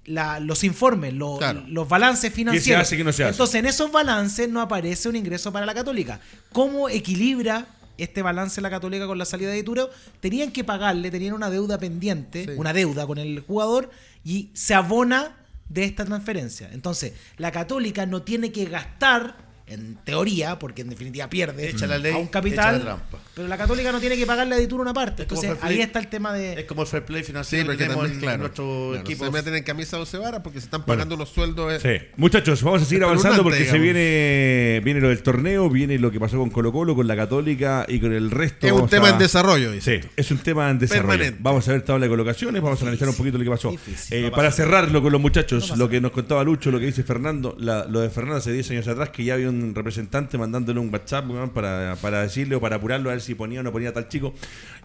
la- los informes, lo- Claro. los balances financieros. hace, qué no se hace? Entonces, en esos balances no aparece un ingreso para la Católica. ¿Cómo equilibra este balance la Católica con la salida de Dituro? Tenían que pagarle, tenían una deuda pendiente, Sí. una deuda con el jugador y se abona de esta transferencia. Entonces, la Católica no tiene que gastar, en teoría, porque en definitiva pierde Echa la ley, a un echa capital, la trampa. pero la Católica no tiene que pagarle a Dituro una parte. Entonces, play. ahí está el tema de... Es como el fair play Sí, financiero porque que tenemos también, en claro, nuestro claro, equipo. se meten en camisa de once varas porque se están pagando unos sueldos. eh, Sí. Muchachos, vamos a seguir avanzando porque se viene, viene lo del torneo, viene lo que pasó con Colo Colo, con la Católica y con el resto. Es un tema a- en desarrollo, dice. Sí, es un tema en desarrollo. Permanente. Vamos a ver tabla de colocaciones, vamos a analizar un poquito lo que pasó. Difícil, Eh, no para cerrarlo con los muchachos, No lo que nos contaba Lucho, lo que dice Fernando, la- lo de Fernando hace 10 años atrás, que ya había un representante mandándole un WhatsApp para, para decirle o para apurarlo a ver si ponía o no ponía tal chico.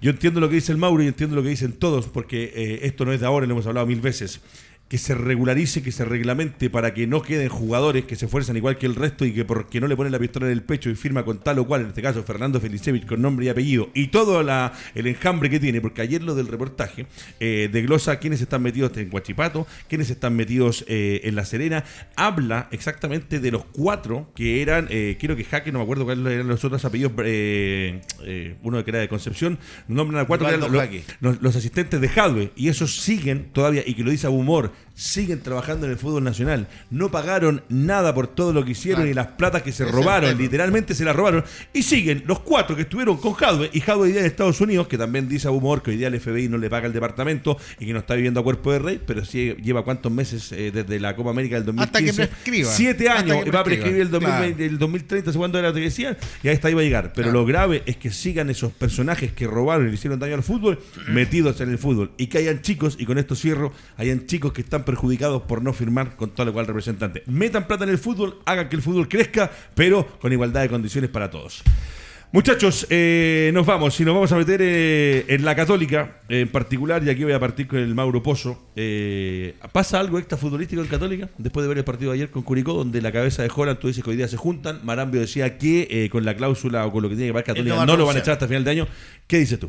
Yo entiendo lo que dice el Mauro y entiendo lo que dicen todos, porque eh, esto no es de ahora, lo hemos hablado mil veces. Que se regularice, que se reglamente para que no queden jugadores que se esfuerzan igual que el resto y que porque no le ponen la pistola en el pecho y firma con tal o cual, en este caso Fernando Felicevich con nombre y apellido y todo la, el enjambre que tiene, porque ayer lo del reportaje eh, desglosa quiénes están metidos en Guachipato, quiénes están metidos eh, en La Serena, habla exactamente de los cuatro que eran, eh, quiero que Jaque, no me acuerdo cuáles eran los otros apellidos, eh, eh, uno que era de Concepción, nombran a cuatro que eran los, Jaque. los, los asistentes de Hadwe y esos siguen todavía, y que lo dice Abumor, siguen trabajando en el fútbol nacional. No pagaron nada por todo lo que hicieron Claro. y las platas que se es robaron, literalmente se las robaron. Y siguen los cuatro que estuvieron con Hadwe y Hadwe día en Estados Unidos, que también dice Abumor que hoy día el FBI no le paga el departamento y que no está viviendo a cuerpo de rey, pero sí lleva cuántos meses eh, desde la Copa América del 2015. Hasta que prescriba. Siete años y va a prescribir el, 2020, Claro. el 2030, ¿hace cuándo era lo que decían? Y ahí está, iba a llegar. Pero Claro. lo grave es que sigan esos personajes que robaron y le hicieron daño al fútbol metidos en el fútbol. Y que hayan chicos, y con esto cierro, hayan chicos que están perjudicados por no firmar con tal o cual representante. Metan plata en el fútbol, hagan que el fútbol crezca, pero con igualdad de condiciones para todos. Muchachos, eh, nos vamos y nos vamos a meter eh, en la Católica en particular, y aquí voy a partir con el Mauro Pozo. Eh, ¿Pasa algo extra futbolístico en Católica? Después de ver el partido de ayer con Curicó, donde la cabeza de Holland, tú dices que hoy día se juntan. Marambio decía que con la cláusula o con lo que tiene que pagar Católica no no lo van a echar hasta final de año. ¿Qué dices tú?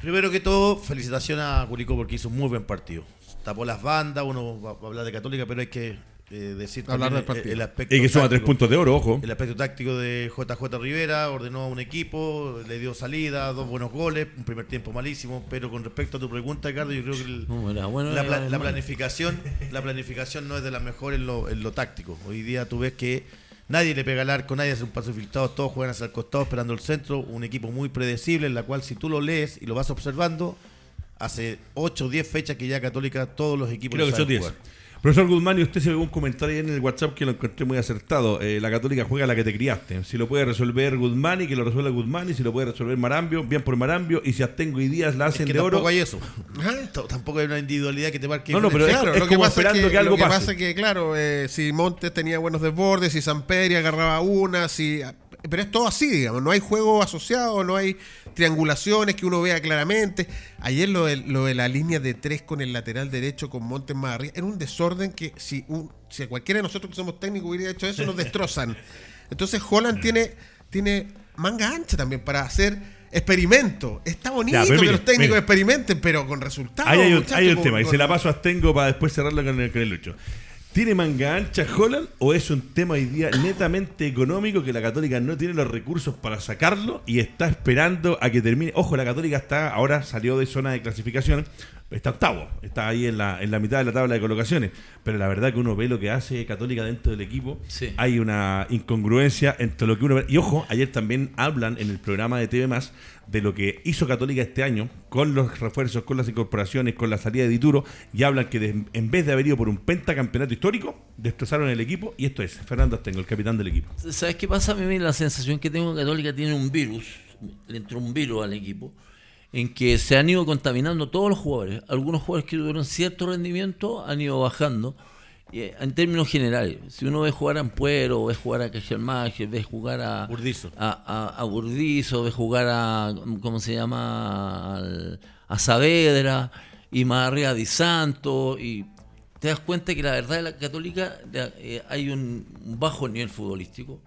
Primero que todo, felicitaciones a Curicó porque hizo un muy buen partido. Tapó las bandas, uno va a hablar de Católica, pero hay que eh, decir Hablar del el, partido. el aspecto Y que suma tres puntos de oro, ojo. El aspecto táctico de JJ Rivera, ordenó a un equipo, le dio salida, dos buenos goles, un primer tiempo malísimo, pero con respecto a tu pregunta, Ricardo, yo creo que el- No, era bueno, la, era pla- malo. la planificación la planificación no es de las mejores en lo, en lo táctico. Hoy día tú ves que nadie le pega al arco, nadie hace un paso filtrado, todos juegan hacia el costado esperando el centro, un equipo muy predecible en la cual si tú lo lees y lo vas observando, hace 8 o 10 fechas que ya Católica todos los equipos Creo lo que son saben 10. jugar. Profesor Guzmán, y usted se ve un comentario ahí en el WhatsApp que lo encontré muy acertado. Eh, la Católica juega la que te criaste. Si lo puede resolver Guzmán y que lo resuelva Guzmán, y si lo puede resolver Marambio, bien por Marambio, y si Astengo y Díaz la Es hacen que de tampoco oro. hay eso. T- Tampoco hay una individualidad que te marque. No, no, pero diferencia. es- como esperando que algo lo que pase. pasa es que, claro, eh, si Montes tenía buenos desbordes, si Samperi agarraba una, si... Pero es todo así, digamos. No hay juego asociado, no hay triangulaciones que uno vea claramente. Ayer lo de, lo de la línea de tres con el lateral derecho con Montes más arriba, era un desorden que si, un, si cualquiera de nosotros que somos técnicos hubiera hecho eso, nos destrozan. Entonces Holland tiene, tiene manga ancha también para hacer experimento. Está bonito Ya, que mire, los técnicos mire. experimenten, pero con resultados. Ahí hay un, muchachos, hay un con- tema, y se la paso a Astengo para después cerrarlo con el, con el Lucho. ¿Tiene manga ancha Holland o es un tema hoy día netamente económico que la Católica no tiene los recursos para sacarlo y está esperando a que termine? Ojo, la Católica está ahora salió de zona de clasificación, está octavo, está ahí en la, en la mitad de la tabla de colocaciones, pero la verdad que uno ve lo que hace Católica dentro del equipo, Sí. hay una incongruencia entre lo que uno ve. Y ojo, ayer también hablan en el programa de TV Más de lo que hizo Católica este año con los refuerzos, con las incorporaciones, con la salida de Dituro, y hablan que de- en vez de haber ido por un pentacampeonato histórico, destrozaron el equipo, y esto es Fernando Astengo, el capitán del equipo. ¿Sabes qué pasa? A mí la sensación que tengo que Católica tiene un virus, le entró un virus al equipo, en que se han ido contaminando todos los jugadores. Algunos jugadores que tuvieron cierto rendimiento han ido bajando. Eh, en términos generales, si uno ve jugar a Ampuero, ve jugar a Cajelmacher, ve jugar a Burdizo. a, a, a Burdizo, ve jugar a, ¿cómo se llama? A Saavedra, y más arriba Di Santo, y te das cuenta que la verdad de la católica eh, hay un, un bajo nivel futbolístico,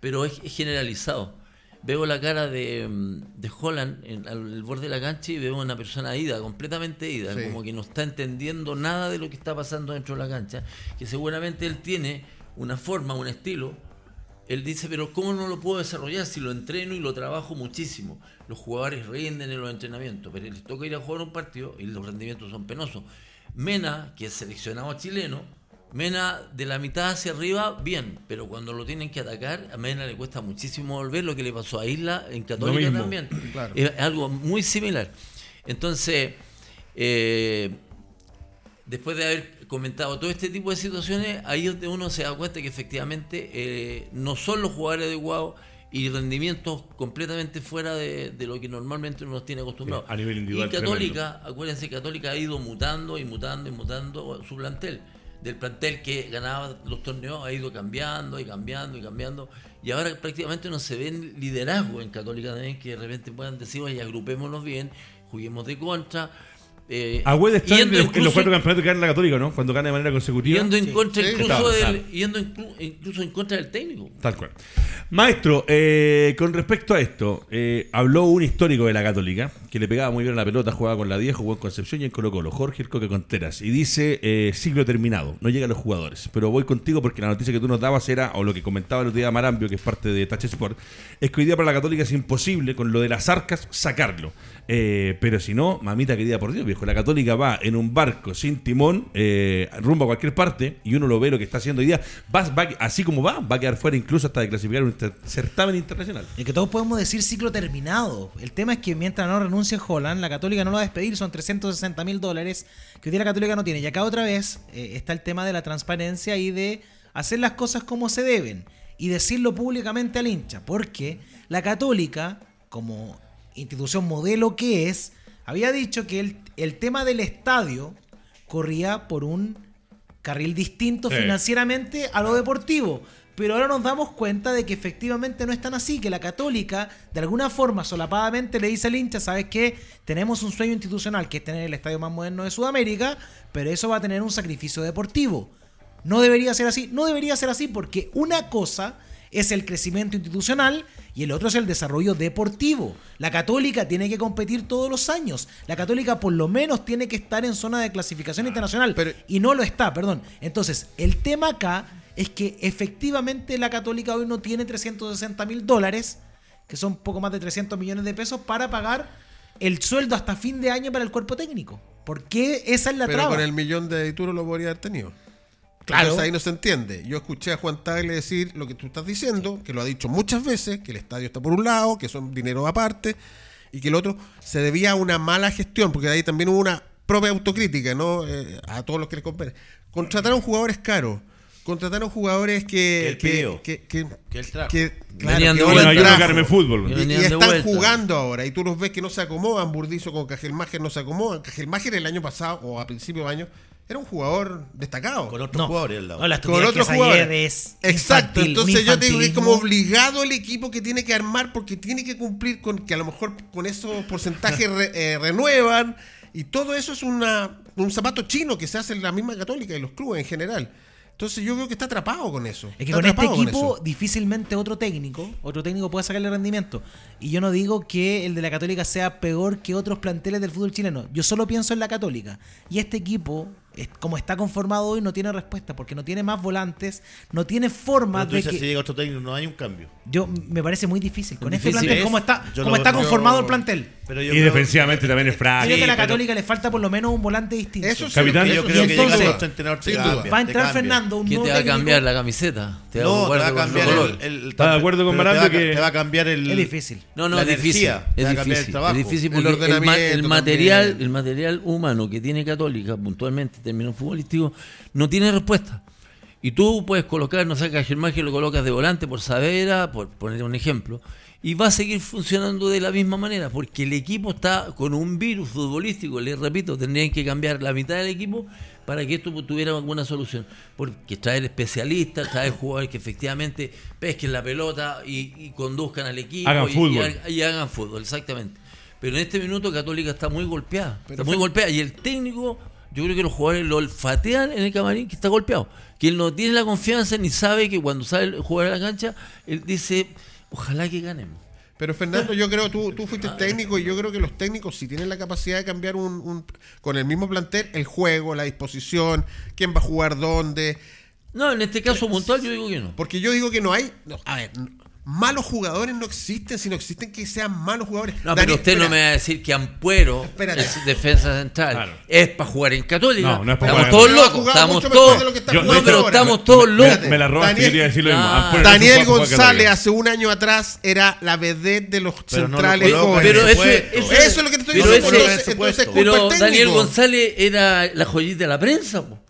pero es, es generalizado. Veo la cara de, mm, de Holland en, al borde de la cancha y veo una persona ida, completamente ida, Sí. como que no está entendiendo nada de lo que está pasando dentro de la cancha, que seguramente él tiene una forma, un estilo, él dice, pero ¿cómo no lo puedo desarrollar si lo entreno y lo trabajo muchísimo? Los jugadores rinden en los entrenamientos, pero les toca ir a jugar un partido y los rendimientos son penosos. Mena, que es seleccionado chileno, Mena de la mitad hacia arriba, bien, pero cuando lo tienen que atacar, a Mena le cuesta muchísimo volver, lo que le pasó a Isla en Católica también. claro. Es algo muy similar. Entonces, eh, después de haber comentado todo este tipo de situaciones, ahí donde uno se da cuenta que efectivamente eh, no son los jugadores adecuados y rendimientos completamente fuera de, de lo que normalmente uno los tiene acostumbrados. Sí, a nivel individual, Y Católica, acuérdense, Católica ha ido mutando y mutando y mutando su plantel. Del plantel que ganaba los torneos ha ido cambiando y cambiando y cambiando. Y ahora prácticamente no se ven liderazgo en Católica también que de repente puedan decir, oye, agrupémonos bien, juguemos de contra. Eh, Agüed está en, yendo en los incluso- cuatro campeonatos que gana la Católica, ¿no? Cuando gana de manera consecutiva. yendo en contra Sí. incluso Claro, del, claro. yendo inclu- incluso en contra del técnico. Tal cual. Maestro, eh, con respecto a esto, eh, habló un histórico de la Católica que le pegaba muy bien a la pelota, jugaba con la 10, jugó en Concepción y en Colo Colo, Jorge El Coque Conteras. Y dice, eh, ciclo terminado, no llegan los jugadores. Pero voy contigo porque la noticia que tú nos dabas era, o lo que comentaba el otro día Marambio, que es parte de Touch Sport, es que hoy día para la Católica es imposible, con lo de las arcas, sacarlo. Eh, pero si no, mamita querida por Dios, la Católica va en un barco sin timón, eh, rumbo a cualquier parte, y uno lo ve lo que está haciendo hoy día, va, así como va, va a quedar fuera incluso hasta de clasificar un certamen internacional. Es que todos podemos decir ciclo terminado. El tema es que mientras no renuncie Holland, la Católica no lo va a despedir, son 360 mil dólares que hoy día la Católica no tiene. Y acá otra vez eh, está el tema de la transparencia y de hacer las cosas como se deben y decirlo públicamente al hincha. Porque la Católica, como institución modelo que es, había dicho que el, el tema del estadio corría por un carril distinto Sí. financieramente a lo deportivo. Pero ahora nos damos cuenta de que efectivamente no es tan así, que la católica de alguna forma solapadamente le dice al hincha, ¿sabes qué? Tenemos un sueño institucional que es tener el estadio más moderno de Sudamérica, pero eso va a tener un sacrificio deportivo. No debería ser así, no debería ser así porque una cosa es el crecimiento institucional y el otro es el desarrollo deportivo. La católica tiene que competir todos los años. La católica por lo menos tiene que estar en zona de clasificación internacional pero- y no lo está, perdón. Entonces, el tema acá es que efectivamente la católica hoy no tiene 360 mil dólares, que son poco más de 300 millones de pesos, para pagar el sueldo hasta fin de año para el cuerpo técnico. ¿Por qué esa es la Pero traba? con el millón de Dituro lo podría haber tenido. Claro. Entonces ahí no se entiende. Yo escuché a Juan Tagle decir lo que tú estás diciendo, que lo ha dicho muchas veces, que el estadio está por un lado, que son dinero aparte, y que el otro se debía a una mala gestión, porque ahí también hubo una propia autocrítica, ¿no? Eh, a todos los que les competen. Contrataron jugadores caros. Contrataron jugadores que. Que él que, que, Que él trajo. que- Venían de fútbol. Y, de están vuelta. jugando ahora y tú los ves que no se acomodan. Burdizo con Cajelmacher no se acomodan. Cajelmacher el año pasado o a principio de año era un jugador destacado. Con otros No, jugadores al lado. no, la con otros jugadores. es Exacto, infantil, entonces yo te digo que es como obligado el equipo que tiene que armar porque tiene que cumplir con que a lo mejor con esos porcentajes re- eh, renuevan y todo eso es una, un zapato chino que se hace en la misma católica y los clubes en general. Entonces yo creo que está atrapado con eso. Es que Está con este equipo difícilmente otro técnico, otro técnico puede sacarle rendimiento. Y yo no digo que el de la Católica sea peor que otros planteles del fútbol chileno. Yo solo pienso en la Católica. Y este equipo, como está conformado hoy, no tiene respuesta, porque no tiene más volantes, no tiene forma Pero tú de dices, que... si llega otro técnico, no hay un cambio. Yo me parece muy difícil. Con este Difícil plantel, es. como está, Yo lo- está yo- conformado el plantel. Pero yo Y creo- defensivamente también es Creo frágil. que a la pero- Católica le falta por lo menos un volante distinto. Eso sí, Capitán. Yo creo que entonces- llega duda. otro entrenador, te Sin cambia, duda. Va a entrar. Fernando, un ¿Quién te va a cambiar la camiseta? ¿Te No, te va a cambiar el, ¿Estás de acuerdo con Marando que- te va a cambiar el Es difícil. No, no, es difícil. Es difícil, trabajo. es difícil El porque el, material, también. el material humano que tiene Católica, puntualmente, en términos futbolísticos, no tiene respuesta. Y tú puedes colocar, no sé, a Germán que lo colocas de volante por Savera, por poner un ejemplo, y va a seguir funcionando de la misma manera, porque el equipo está con un virus futbolístico, les repito, tendrían que cambiar la mitad del equipo para que esto tuviera alguna solución. Porque traer especialistas, traer jugadores que efectivamente pesquen la pelota y, y conduzcan al equipo. Hagan y- fútbol. y hagan- y hagan fútbol, exactamente. Pero en este minuto Católica está muy golpeada. Pero está muy golpeada. Y el técnico, yo creo que los jugadores lo olfatean en el camarín que está golpeado. Que él no tiene la confianza ni sabe que cuando sale el jugador a la cancha, él dice, ojalá que ganemos. Pero Fernando, yo creo, tú, tú fuiste técnico y yo creo que los técnicos si tienen la capacidad de cambiar un, un- con el mismo plantel el juego, la disposición, quién va a jugar dónde. No, en este caso puntual yo digo que no. Porque yo digo que no hay, no, a ver, malos jugadores no existen, sino existen que sean malos jugadores. No, Daniel, pero usted no espera, me va a decir que Ampuero, Espérate. es defensa central, Claro. es para jugar en Católica. No, no es para estamos jugar en todos locos, estamos todos. de lo que está Yo- no, pero ahora. estamos todos locos. Me la robaste, Daniel- quería decir lo mismo. Ah. No Daniel González hace un año atrás era la vedette de los Pero no lo centrales en jóvenes. pero eso, eso, Eso es lo que te estoy pero diciendo. ese- Entonces, entonces, pero Daniel. González era la joyita de la prensa. po.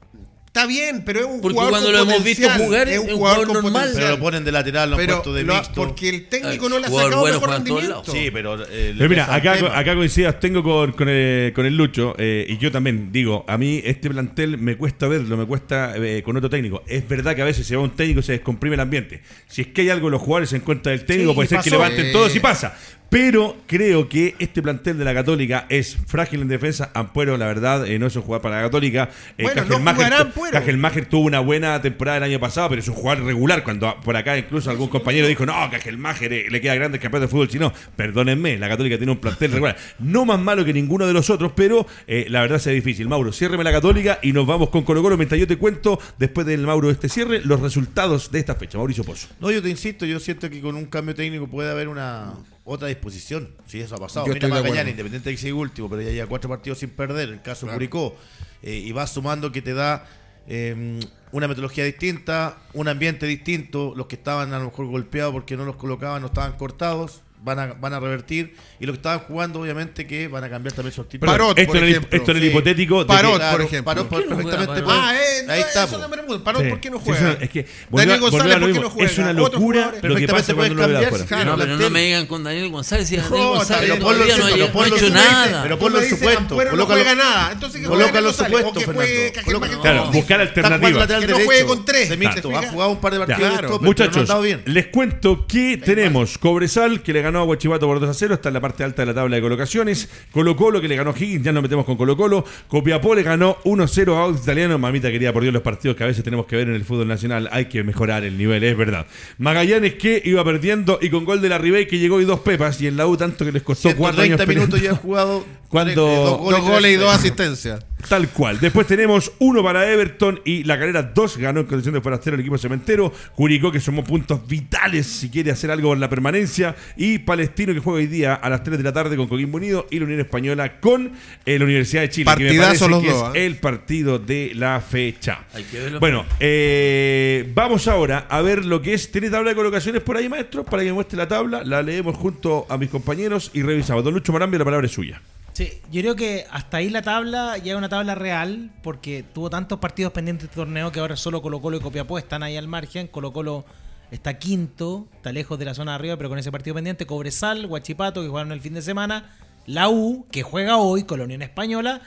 Está bien, pero es un Porque jugador cuando con lo hemos visto jugar, es un jugador jugador normal. potencial. Pero lo ponen de lateral, lo han puesto de lo- mixto. porque el técnico no le ha sacado bueno mejor rendimiento. Sí, pero... eh, Pero mira, acá, acá coincidas, tengo con, con, el, con el Lucho, eh, y yo también digo, a mí este plantel me cuesta verlo, me cuesta eh, con otro técnico. Es verdad que a veces se va un técnico y se descomprime el ambiente. Si es que hay algo en los jugadores en cuenta del técnico, Sí, puede ser que levanten todos y pasa. Pero creo que este plantel de la Católica es frágil en defensa. Ampuero, la verdad, eh, no es un jugador para la Católica. Eh, Bueno, no Cajelmacher- jugará Ampuero. Cajelmacher tuvo una buena temporada el año pasado, pero es un jugador regular. Cuando por acá incluso algún compañero dijo, no, Cajelmacher eh, le queda grande el campeón de fútbol chino. Perdónenme, la Católica tiene un plantel regular. No más malo que ninguno de los otros, pero eh, la verdad sea difícil. Mauro, ciérreme la Católica y nos vamos con Colo Colo mientras yo te cuento, después del Mauro de este cierre, los resultados de esta fecha. Mauricio Pozo. No, yo te insisto, yo siento que con un cambio técnico puede haber una otra disposición. Si eso ha pasado. Yo Mira Magallanes, independiente de que sigue último, pero ya lleva cuatro partidos sin perder, el caso Curicó. eh, y va sumando que te da eh, una metodología distinta, un ambiente distinto. Los que estaban a lo mejor golpeados porque no los colocaban, no estaban cortados. Van a, van a revertir y los que estaban jugando obviamente que van a cambiar también su actitud Parot, esto, por en el, ejemplo. esto en el Sí. hipotético. de Parot, que- Claro, por ejemplo. Parot ¿Por perfectamente Parot? Ah, eh, ahí no, está. eso no me. Parot, Sí. ¿por qué no Sí, juega? eso es que volvió Daniel González, lo ¿por qué no juega? Es una Otros locura jugadores. lo que pasa de cambiar, sí. Claro, No, pero no me digan con Daniel González. Si Daniel No, González pero ponlo no, su- ha- pero no ha ponlo en hecho nada. pero ponlo en su puesto, no juega nada. Entonces que colócalo en su puesto, Fernando. Claro, buscar alternativas. Que no juegue con tres. Ha jugado un par de partidos ha Muchachos, les cuento que tenemos Cobresal, que le ganó a Guachipato por 2 a 0, está en la parte alta de la tabla de colocaciones. Colo Colo, que le ganó a Higgins, ya nos metemos con Colo Colo. Copiapó le ganó 1-0 a Audax Italiano. Mamita querida, por Dios, los partidos que a veces tenemos que ver en el fútbol nacional. Hay que mejorar el nivel, es verdad. Magallanes que iba perdiendo y con gol de la Ribey que llegó y dos pepas. Y en la U tanto que les costó cuatro años 130 minutos peleando. ya ha jugado. Cuando- eh, Dos goles y dos asistencias. Tal cual. Después tenemos uno para Everton y la carrera 2 ganó en condición de forastero el equipo cementero. Curicó que sumó puntos vitales si quiere hacer algo con la permanencia. Y Palestino que juega hoy día a las 3 de la tarde con Coquimbo Unido y la Unión Española con eh, la Universidad de Chile. que me Partidazo parece los que dos, es ¿eh? el partido de la fecha. Hay que verlo. Bueno, eh, vamos ahora a ver lo que es. ¿Tiene tabla de colocaciones por ahí, maestro? Para que me muestre la tabla. La leemos junto a mis compañeros y revisamos. Don Lucho Marambio, la palabra es suya. Sí, yo creo que hasta ahí la tabla ya es una tabla real, porque tuvo tantos partidos pendientes de este torneo que ahora solo Colo Colo y Copiapó están ahí al margen. Colo Colo está quinto, está lejos de la zona de arriba, pero con ese partido pendiente. Cobresal, Guachipato, que jugaron el fin de semana. La U, que juega hoy con la Unión Española.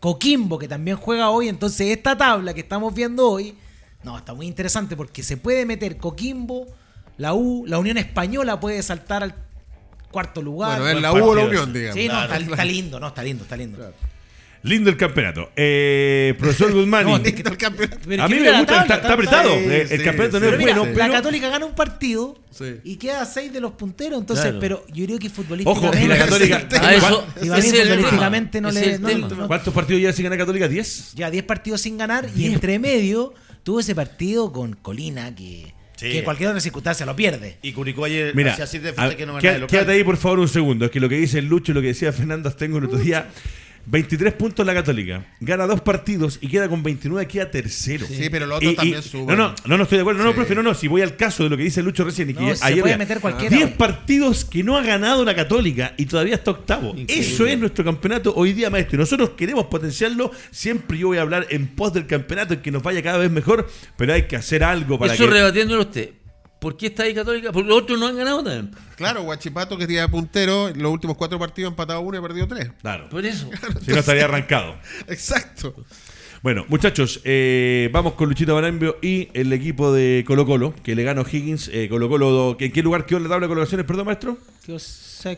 Coquimbo, que también juega hoy. Entonces, esta tabla que estamos viendo hoy, no, está muy interesante porque se puede meter Coquimbo, la U, la Unión Española puede saltar al cuarto lugar. Bueno, es la U o la. Unión, digamos. Sí, no, está, está lindo, no, está lindo, está lindo. Lindo el campeonato. Eh, profesor Guzmán. No, es que- El campeonato. A mí me la gusta, tabla, está, está apretado. Sí, Eh, el sí, campeonato no es mira, bueno, la pero. Católica gana un partido Sí. y queda a seis de los punteros. Entonces, Claro. pero yo creo que Ojo, futbolísticamente. y la Católica. Ah, eso, Y mí futbolísticamente no le. no- no- ¿Cuántos partidos lleva sin ganar Católica? ¿10? ya 10 partidos sin ganar y entre medio tuvo ese partido con Colina que, Sí. que cualquier otra circunstancia lo pierde. Y Curicó ayer Mira, hacía siete a- que no ganaba quédate ahí por favor un segundo. Es que lo que dice Lucho y lo que decía Fernando Astengo el otro día. 23 puntos la Católica. Gana dos partidos y queda con 29, queda tercero. Sí, pero Y- y- también No, suben. no, no, no estoy de acuerdo. No, no, profe, no, no. Si voy al caso de lo que dice Lucho recién y que No, se ayer puede meter cualquiera 10 hoy. partidos que no ha ganado la Católica y todavía está octavo. Eso es nuestro campeonato hoy día, maestro. Y nosotros queremos potenciarlo. Siempre yo voy a hablar en pos del campeonato, en que nos vaya cada vez mejor, pero hay que hacer algo para Eso que. rebatiéndolo usted. ¿Por qué está ahí Católica? Porque los otros no han ganado también. Claro, Guachipato que tiene puntero, en los últimos cuatro partidos ha empatado uno y ha perdido tres. Claro. Por eso. Si no estaría arrancado. Exacto. Bueno, muchachos, eh, vamos con Luchito Barambio y el equipo de Colo Colo, que le ganó Higgins. Eh, Colo Colo, ¿en qué lugar quedó en la tabla de colocaciones, perdón, maestro? Quedó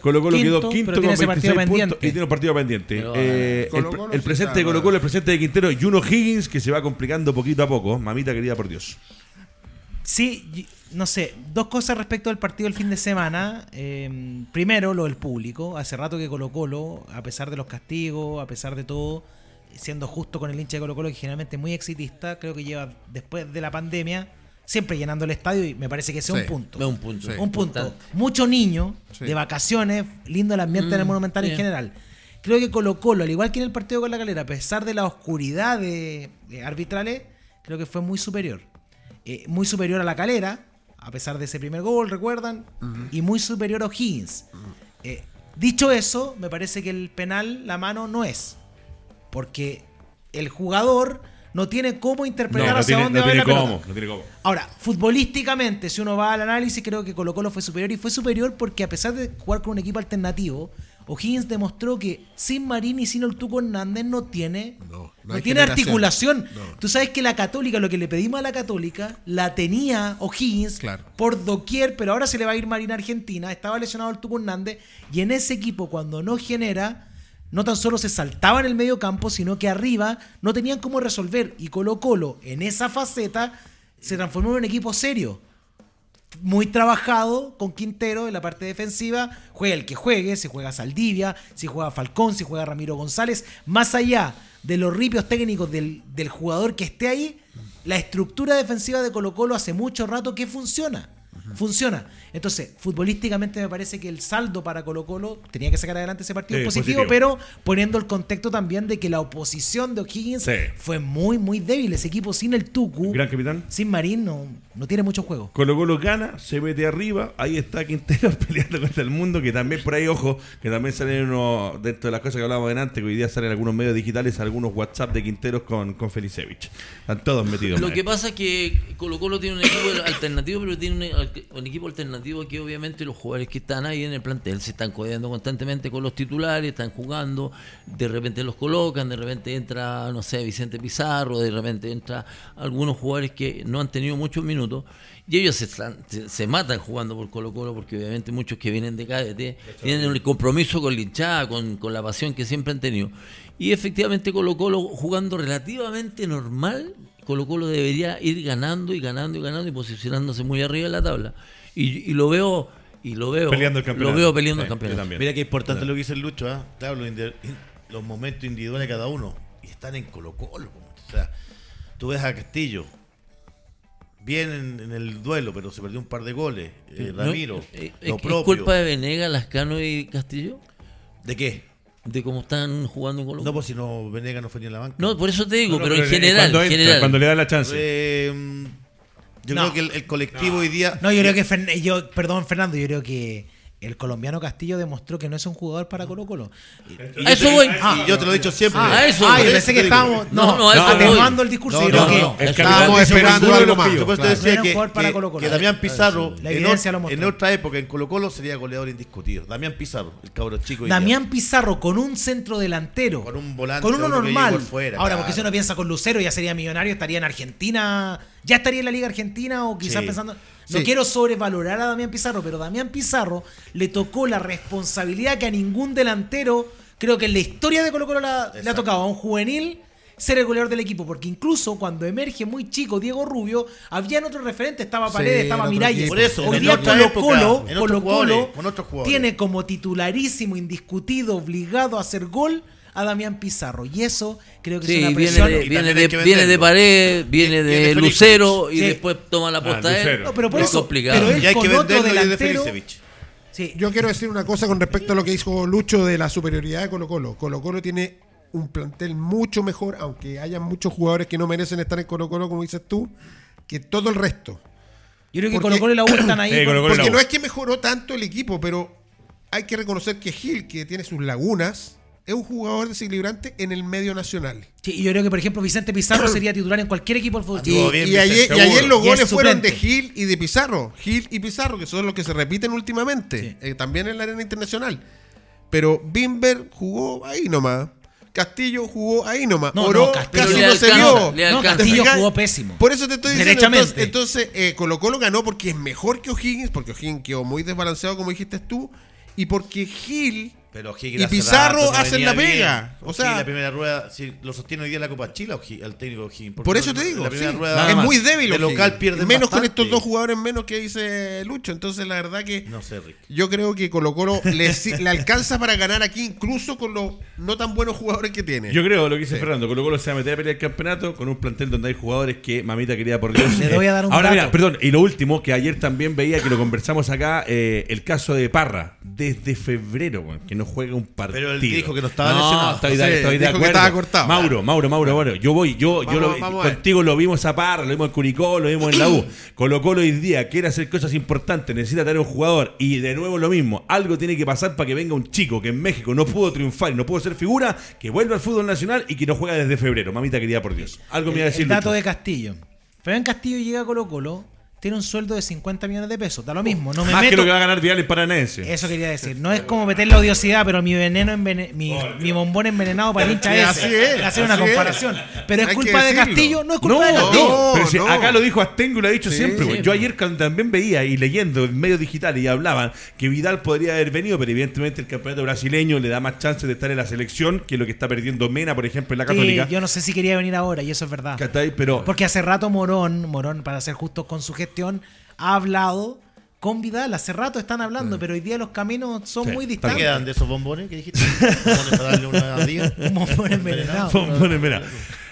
Colo Colo quedó quinto pero tiene con ese partido 26 puntos pendiente. y tiene un partido pendiente. Pero, Eh, el, Colo Colo el sí presente de Colo. Colo, el presente de Quintero y uno Higgins que se va complicando poquito a poco. Mamita querida por Dios. Sí, no sé, dos cosas respecto al partido del fin de semana. Eh, primero, lo del público. Hace rato que Colo Colo, a pesar de los castigos, a pesar de todo, siendo justo con el hincha de Colo Colo, que generalmente es muy exitista, creo que lleva después de la pandemia, siempre llenando el estadio y me parece que ese es Sí. un punto. Un punto. Sí. un punto. Importante. Mucho niño Sí. de vacaciones, lindo el ambiente en el Mm, Monumental en general. Creo que Colo Colo, al igual que en el partido con la calera, a pesar de la oscuridad de, de arbitrales, creo que fue muy superior. Eh, muy superior a la calera, a pesar de ese primer gol, recuerdan, y muy superior a O'Higgins. Eh, dicho eso, me parece que el penal, la mano, no es. Porque el jugador no tiene cómo No, interpretar no hacia tiene, dónde no va tiene la pelota. cómo, no tiene cómo. Ahora, futbolísticamente, si uno va al análisis, creo que Colo Colo fue superior y fue superior porque a pesar de jugar con un equipo alternativo, O'Higgins demostró que sin Marín y sin el Tuco Hernández no tiene, No, no, no hay tiene articulación. No. Tú sabes que la Católica, lo que le pedimos a la Católica, la tenía O'Higgins Claro. por doquier, pero ahora se le va a ir Marín a Argentina. Estaba lesionado el Tuco Hernández y en ese equipo, cuando no genera, no tan solo se saltaba en el medio campo, sino que arriba no tenían cómo resolver. Y Colo Colo, en esa faceta, se transformó en un equipo serio muy trabajado con Quintero en la parte defensiva. Juega el que juegue, si juega Saldivia, si juega Falcón, si juega Ramiro González. Más allá de los ripios técnicos del, del jugador que esté ahí, la estructura defensiva de Colo Colo hace mucho rato que funciona. Funciona. Entonces, futbolísticamente me parece que el saldo para Colo Colo tenía que sacar adelante ese partido Sí, positivo, positivo. pero poniendo el contexto también de que la oposición de O'Higgins Sí. fue muy, muy débil. Ese equipo sin el Tucu, Gran capitán. sin Marín, no, no tiene mucho juego. Colo Colo gana, se mete arriba, ahí está Quintero peleando contra el mundo, que también por ahí, ojo, que también salen unos, dentro de las cosas que hablábamos delante, que hoy día salen algunos medios digitales, algunos WhatsApp de Quinteros con, con Felicevich. Están todos metidos. Lo que pasa es que Colo Colo tiene un equipo alternativo, pero tiene un, un equipo alternativo que obviamente los jugadores que están ahí en el plantel se están codeando constantemente con los titulares, están jugando, de repente los colocan, de repente entra, no sé, Vicente Pizarro, de repente entra algunos jugadores que no han tenido muchos minutos y ellos se, están- se, se matan jugando por Colo Colo porque obviamente muchos que vienen de KDT tienen el compromiso con la hinchada, con, con la pasión que siempre han tenido. Y efectivamente Colo Colo jugando relativamente normal, Colo Colo debería ir ganando y ganando y ganando y posicionándose muy arriba en la tabla. Y, y lo veo y lo veo Peleando el campeonato. Lo veo peleando el campeonato. Mira qué importante lo que dice el Lucho, ¿ah? Claro, los, los momentos individuales de cada uno. Y están en Colo Colo. O sea, tú ves a Castillo. Bien en, en el duelo, pero se perdió un par de goles. Eh, No, Ramiro, eh, lo ¿Es, propio. es culpa de Venegas, Lascano y Castillo? ¿De qué? De cómo están jugando en Colo No, pues si no, Venega no fue ni en la banca. No, por eso te digo, No, no, pero, en eh, general, cuando, entra, general. cuando le da la chance. Eh, yo No. creo que el, el colectivo hoy día. No, yo creo que Fern- yo, perdón, Fernando, yo creo que el colombiano Castillo demostró que no es un jugador para Colo Colo. A eso voy. Y yo te lo he dicho siempre. Ah, a eso, Ah, yo pensé que estábamos No, no, no, el discurso. No, yo creo no, que Estábamos esperando algo más. que yo. Por Claro. decía que, Colo Colo. que Damián Pizarro, La en, evidencia lo ot- mostró. en otra época en Colo Colo sería goleador indiscutido. Damián Pizarro, el cabro chico. Damián Pizarro con un centro delantero. Con un volante, Con uno normal. fuera, Ahora, claro. porque si uno piensa con Lucero, ya sería millonario, estaría en Argentina. Ya estaría en la Liga Argentina o quizás Sí. pensando. No Sí. quiero sobrevalorar a Damián Pizarro, pero Damián Pizarro le tocó la responsabilidad que a ningún delantero, creo que en la historia de Colo Colo la- le ha tocado a un juvenil ser el goleador del equipo, porque incluso cuando emerge muy chico Diego Rubio, habían otros referentes, estaba Sí, Paredes, estaba otro Miralles. Por eso, Hoy día Colo época, Colo, Colo tiene como titularísimo, indiscutido, obligado a hacer gol a Damián Pizarro. Y eso creo que Sí, es una viene presión. de, viene, de, que viene de. Pared, viene Viene de de Lucero y Sí. después toma la posta él. No, pero por Muy eso, complicado. pero él Y hay con que otro es de. Sí. Yo quiero decir una cosa con respecto a lo que dijo Lucho de la superioridad de Colo Colo. Colo Colo tiene un plantel mucho mejor, aunque haya muchos jugadores que no merecen estar en Colo Colo, como dices tú, que todo el resto. Yo creo que Porque- Colo Colo y la U están ahí. Eh, Colo Colo Porque no es que mejoró tanto el equipo, pero hay que reconocer que Gil, que tiene sus lagunas, es un jugador desequilibrante en el medio nacional. Sí, y yo creo que, por ejemplo, Vicente Pizarro sería titular en cualquier equipo del fútbol. Y, y ayer, y los goles fueron de. Gil y de Pizarro. Gil y Pizarro, que son los que se repiten últimamente, eh, también en la arena internacional. Pero Bimber jugó ahí nomás. Castillo jugó ahí nomás. No, Oró no, Castillo casi no se vio. No. Castillo jugó pésimo. Por eso te estoy diciendo. Entonces, entonces, eh, Colo Colo ganó porque es mejor que O'Higgins, porque O'Higgins quedó muy desbalanceado, como dijiste tú, y porque Gil Pero Higgins Y Pizarro hacen la pega. O sea- Sí, la primera rueda, si lo sostiene hoy día la Copa Chile, al técnico Higgins. Por eso no- te digo, La primera sí. rueda Nada es muy débil. O'Higgins. local pierden Menos con estos dos jugadores menos que dice Lucho. Entonces, la verdad que No sé, Rick. yo creo que Colo Colo le, alcanza para ganar aquí, incluso con los no tan buenos jugadores que tiene. Yo creo lo que dice Sí. Fernando, Colo Colo se va a meter a pelear el campeonato con un plantel donde hay jugadores que mamita quería por Dios. Le voy a dar un Ahora dato. mira, perdón, y lo último, que ayer también veía que lo conversamos acá, eh, el caso de Parra, desde febrero, que no juega un partido. Pero él dijo que no estaba no, lesionado. Estoy de, Sí, estoy de dijo que acuerdo. estaba cortado. Mauro, Mauro, Mauro, Mauro. Yo voy, yo, yo lo, contigo lo vimos a Parra, lo vimos en Curicó, lo vimos en la U. Colo Colo hoy día quiere hacer cosas importantes, necesita tener un jugador y de nuevo lo mismo. Algo tiene que pasar para que venga un chico que en México no pudo triunfar y no pudo ser figura, que vuelva al fútbol nacional y que no juega desde febrero. Mamita querida por Dios. Algo me iba a decir el dato Lucho. de Castillo. Fabián Castillo llega a Colo Colo tiene un sueldo de 50 millones de pesos. Da lo mismo. No me Más meto. que lo que va a ganar Vidal en Paranaense. Eso quería decir. No es como meter la odiosidad, pero mi veneno envene- mi, mi bombón envenenado para el hincha ese. así es, Hacer una es. comparación. Pero es Hay culpa de. Castillo, no es culpa No, de Castillo. no, pero si no. acá lo dijo Astengo y lo ha dicho Sí, siempre. sí. Yo ayer cuando también veía y leyendo en medios digitales y hablaban que Vidal podría haber venido, pero evidentemente el campeonato brasileño le da más chance de estar en la selección que lo que está perdiendo Mena, por ejemplo, en la Sí, Católica. yo no sé si quería venir ahora, y eso es verdad. Pero Porque hace rato Morón, Morón, para ser justos con su gestión, ha hablado con Vidal. Hace rato están hablando, pero hoy día los caminos son Sí, muy está ¿Qué distantes. quedan de esos bombones que dijiste? ¿Bombones para darle una diga? Un bombón envenenado. Pompones, mira.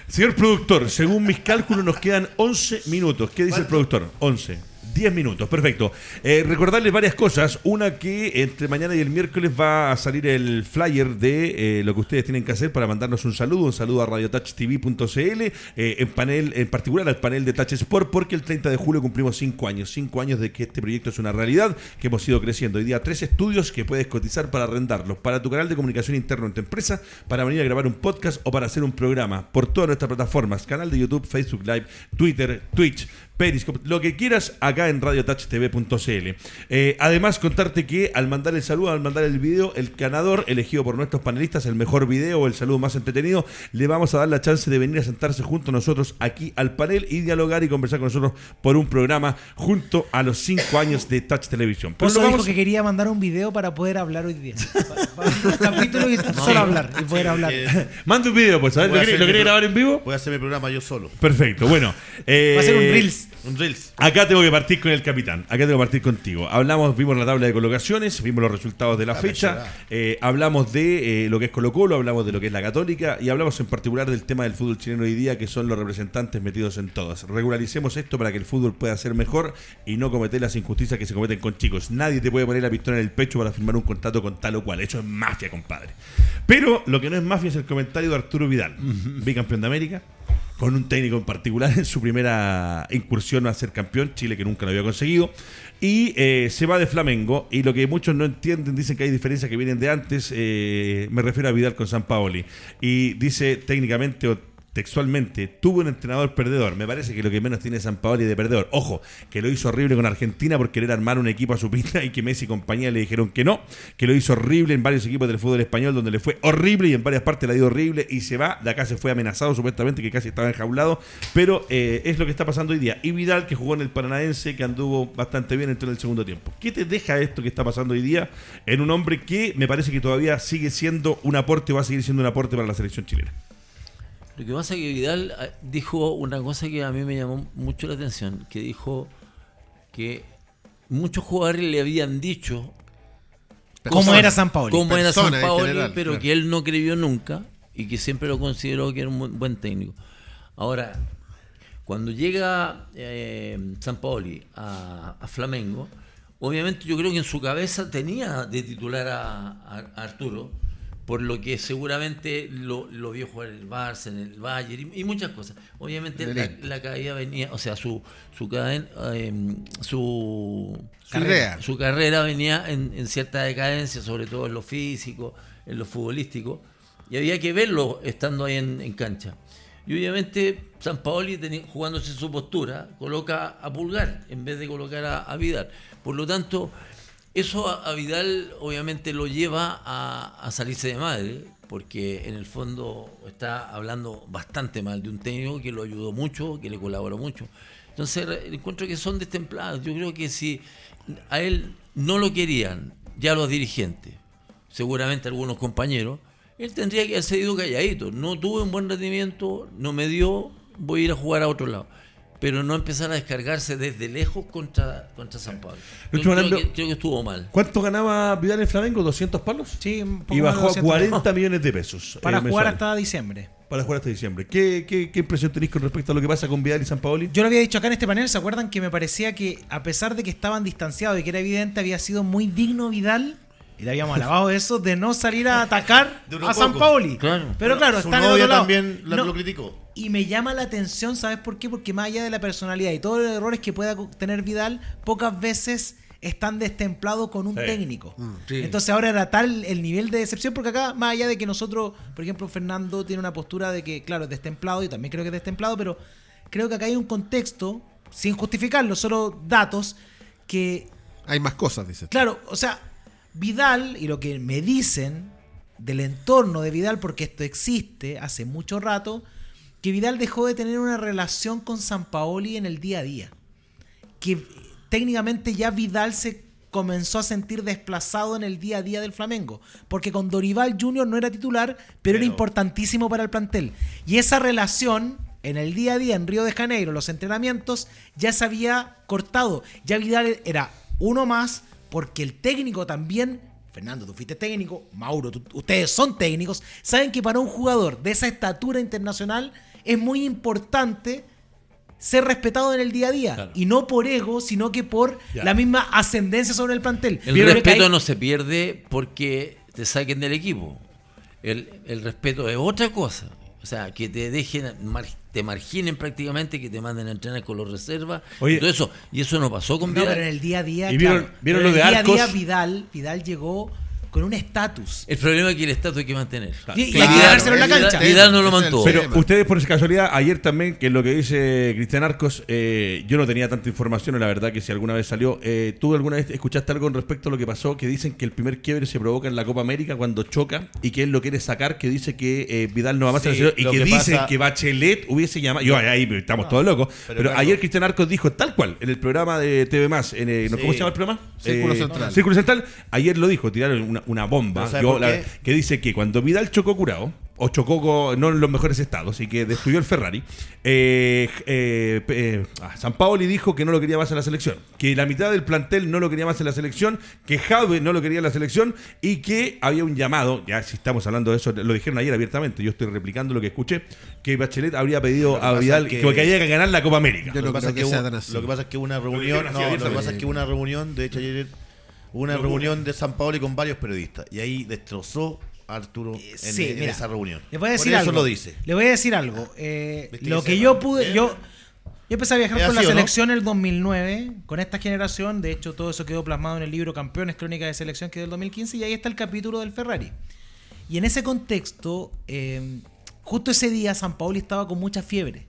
Señor productor, según mis cálculos nos quedan 11 minutos. ¿Qué dice el productor? 11. 10 minutos, perfecto. Eh, recordarles varias cosas. Una que entre mañana y el miércoles va a salir el flyer de eh, lo que ustedes tienen que hacer para mandarnos un saludo. Un saludo a radiotouchtv.cl, eh, en panel, en particular al panel de Touch Sport, porque el 30 de julio cumplimos 5 años. 5 años de que este proyecto es una realidad, que hemos ido creciendo. Hoy día tres estudios que puedes cotizar para arrendarlos. Para tu canal de comunicación interno en tu empresa, para venir a grabar un podcast o para hacer un programa por todas nuestras plataformas. Canal de YouTube, Facebook Live, Twitter, Twitch. Periscope, lo que quieras acá en radiotouchtv.cl. Eh, además, contarte que al mandar el saludo, al mandar el video, el ganador elegido por nuestros panelistas, el mejor video o el saludo más entretenido, le vamos a dar la chance de venir a sentarse junto a nosotros aquí al panel y dialogar y conversar con nosotros por un programa junto a los 5 años de Touch Televisión. Pero Pozo lo dijo vamos- que quería mandar un video para poder hablar hoy día. Pa- para un capítulo y solo hablar y poder hablar. Eh, Manda un video, pues, ¿sabes? Voy ¿Lo a querés hacer lo querés grabar en vivo? Voy a hacer mi programa yo solo. Perfecto, bueno. Va a ser un eh, Reels. Un Reels. Acá tengo que partir con el capitán. Acá tengo que partir contigo. Hablamos, vimos la tabla de colocaciones, vimos los resultados de la La fecha, eh, hablamos de eh, lo que es Colo Colo, hablamos de lo que es la Católica y hablamos en particular del tema del fútbol chileno hoy día, que son los representantes metidos en todas. Regularicemos esto para que el fútbol pueda ser mejor y no cometer las injusticias que se cometen con chicos. Nadie te puede poner la pistola en el pecho para firmar un contrato con tal o cual. Eso es mafia, compadre. Pero lo que no es mafia es el comentario de Arturo Vidal, bicampeón de América, con un técnico en particular en su primera incursión a ser campeón, Chile que nunca lo había conseguido, y eh, se va de Flamengo, y lo que muchos no entienden, dicen que hay diferencias que vienen de antes, eh, me refiero a Vidal con San Paoli, y dice técnicamente textualmente, tuvo un entrenador perdedor, me parece que lo que menos tiene San Paoli de perdedor, ojo, que lo hizo horrible con Argentina por querer armar un equipo a su pinta y que Messi y compañía le dijeron que no, que lo hizo horrible en varios equipos del fútbol español donde le fue horrible y en varias partes le ha ido horrible y se va, de acá se fue amenazado supuestamente que casi estaba enjaulado, pero eh, es lo que está pasando hoy día. Y Vidal que jugó en el Paranaense, que anduvo bastante bien entró en el segundo tiempo. ¿Qué te deja esto que está pasando hoy día en un hombre que me parece que todavía sigue siendo un aporte va a seguir siendo un aporte para la selección chilena? Lo que pasa es que Vidal ah, dijo una cosa que a mí me llamó mucho la atención, que dijo que muchos jugadores le habían dicho ¿Cómo era San Paolo? cómo era San Paolo, general, pero claro. que él no creyó nunca y que siempre lo consideró que era un buen- buen técnico. Ahora, cuando llega eh, San Paoli a, a Flamengo, obviamente yo creo que en su cabeza tenía de titular a, a- a Arturo, por lo que seguramente lo, lo vio jugar en el Barça, en el Bayern y, y muchas cosas. Obviamente En la, caída venía, o sea, su su caden- eh, su Su idea. su carrera venía en, en cierta decadencia, sobre todo en lo físico, en lo futbolístico, y había que verlo estando ahí en, en cancha. Y obviamente San Paoli, teni- jugándose su postura, coloca a Pulgar en vez de colocar a, a Vidal. Por lo tanto, eso a, a Vidal obviamente lo lleva a, a salirse de madre, porque en el fondo está hablando bastante mal de un técnico que lo ayudó mucho, que le colaboró mucho. Entonces encuentro que son destemplados. Yo creo que si a él no lo querían ya los dirigentes, seguramente algunos compañeros, él tendría que haber seguido calladito. No tuve un buen rendimiento, no me dio, voy a ir a jugar a otro lado. Pero no empezar a descargarse desde lejos contra, contra San Pablo. Yo creo, que, creo que estuvo mal. ¿Cuánto ganaba Vidal en Flamengo? ¿200 palos? Sí, un poco Y más de bajó a 200. 40 millones de pesos. Para eh, jugar mensuales. hasta diciembre. Para jugar hasta diciembre. ¿Qué, qué, qué impresión tenéis con respecto a lo que pasa con Vidal y San Paoli? Yo lo había dicho acá en este panel, ¿se acuerdan que me parecía que a pesar de que estaban distanciados y que era evidente, había sido muy digno Vidal, y le habíamos alabado eso, de no salir a atacar a San. Paoli? Claro. Pero claro, está en el novia otro lado. también la- No, lo criticó. Y me llama la atención, ¿sabes por qué? Porque más allá de la personalidad y todos los errores que pueda tener Vidal, pocas veces están destemplados con un Sí. técnico. Sí. Entonces ahora era tal el nivel de decepción, porque acá, más allá de que nosotros, por ejemplo, Fernando tiene una postura de que, claro, es destemplado, yo también creo que es destemplado, pero creo que acá hay un contexto sin justificarlo, solo datos que Hay más cosas, dice. Claro, o sea, Vidal y lo que me dicen del entorno de Vidal, porque esto existe hace mucho rato, que Vidal dejó de tener una relación con San Paoli en el día a día. Que técnicamente ya Vidal se comenzó a sentir desplazado en el día a día del Flamengo, porque con Dorival Jr. no era titular, pero, era importantísimo para el plantel. Y esa relación en el día a día en Río de Janeiro, los entrenamientos, ya se había cortado. Ya Vidal era uno más, porque el técnico también, Fernando, tú fuiste técnico, Mauro, tú- ustedes son técnicos, saben que para un jugador de esa estatura internacional es muy importante ser respetado en el día a día. Claro. Y no por ego, sino que por Ya. la misma ascendencia sobre el plantel. El respeto hay- no se pierde porque te saquen del equipo. El, el respeto es otra cosa. O sea, que te dejen, te marginen prácticamente, que te manden a entrenar con los reservas. Oye. y todo eso. Y eso no pasó con No, Vidal. pero en el día a día. ¿Y vieron- claro. vieron lo en de el día a día? Vidal, Vidal llegó con un estatus. El problema es que el estatus hay que mantener. Y- y hay que ganárselo en la cancha. Vidal no lo mantuvo. Pero ustedes por casualidad, ayer también, que es lo que dice Cristian Arcos, eh, yo no tenía tanta información, la verdad que si alguna vez salió, eh, ¿tú alguna vez escuchaste algo con respecto a lo que pasó? Que dicen que el primer quiebre se provoca en la Copa América cuando choca y que él lo quiere sacar, que dice que eh, Vidal no va más a Sí, selección y que, que dicen pasa- que Bachelet hubiese llamado, yo ahí estamos todos locos, pero, pero claro. ayer Cristian Arcos dijo tal cual, en el programa de TV Más, en, eh, ¿cómo se llama el programa? Círculo Eh, Central. Círculo Central, ayer lo dijo, tiraron una, una bomba, que dice que cuando Vidal chocó curado, o chocó no en los mejores estados y que destruyó el Ferrari, eh, eh, eh, ah, San Paoli dijo que no lo quería más en la selección, que la mitad del plantel no lo quería más en la selección, que Javi no lo quería en la selección y que había un llamado, ya si estamos hablando de eso, lo dijeron ayer abiertamente, yo estoy replicando lo que escuché, que Bachelet habría pedido a Vidal que, que- que haya que ganar la Copa América. Lo, que pasa es que que sea hubo- tan así. lo que pasa es que hubo una dijeron reunión, así no, lo que abiertamente. pasa es que hubo una reunión, de hecho ayer una reunión de San Paolo con varios periodistas y ahí destrozó a Arturo en, Eh, Sí, en mira, esa reunión. Le voy a decir Por eso algo. lo dice. Le voy a decir algo. Eh, lo que yo pude. Yo, yo empecé a viajar ¿Es con la no? selección en el 2009, con esta generación. De hecho, todo eso quedó plasmado en el libro Campeones Crónicas de Selección, que es del 2015, y ahí está el capítulo del Ferrari. Y en ese contexto, eh, justo ese día, San Paoli estaba con mucha fiebre.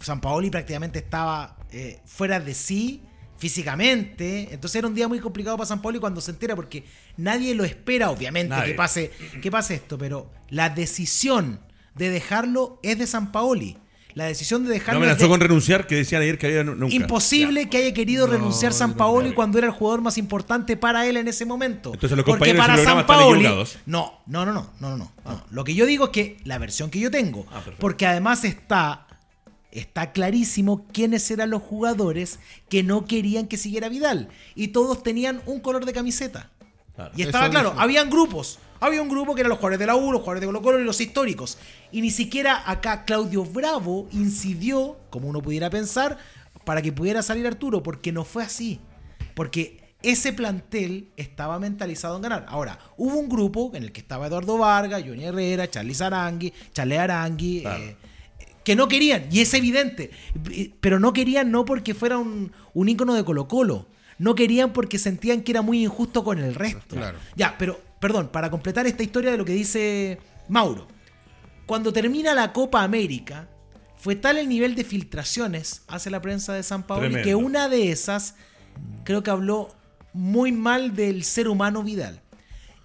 San Paoli prácticamente estaba eh, fuera de sí físicamente. Entonces era un día muy complicado para San Paoli cuando se entera porque nadie lo espera, obviamente, Nadie. que pase, que pase esto, pero la decisión de dejarlo es de San Paoli. La decisión de No dejarlo es amenazó de- con renunciar, que decían ayer que había nu- nunca. Imposible que haya querido No, renunciar San no, Paoli no. cuando era el jugador más importante para él en ese momento. Entonces los Porque compañeros de para ese San programa están Paoli. No, no, no, no, no, no, no, no. Lo que yo digo es que la versión que yo tengo, Ah, porque además está, está clarísimo quiénes eran los jugadores que no querían que siguiera Vidal. Y todos tenían un color de camiseta. Claro. Y estaba claro, habían grupos. Había un grupo que eran los jugadores de la U, los jugadores de Colo Colo y los históricos. Y ni siquiera acá Claudio Bravo incidió, como uno pudiera pensar, para que pudiera salir Arturo, porque no fue así. Porque ese plantel estaba mentalizado en ganar. Ahora, hubo un grupo en el que estaba Eduardo Vargas, Johnny Herrera, Charlie Sarangui, Charlie Arangui, Claro. eh, que no querían, y es evidente, pero no querían no porque fuera un, un ícono de Colo Colo, no querían porque sentían que era muy injusto con el resto. Claro. Ya, pero, perdón, para completar esta historia de lo que dice Mauro, cuando termina la Copa América, fue tal el nivel de filtraciones hacia la prensa de San Paulo Tremendo. que una de esas creo que habló muy mal del ser humano Vidal.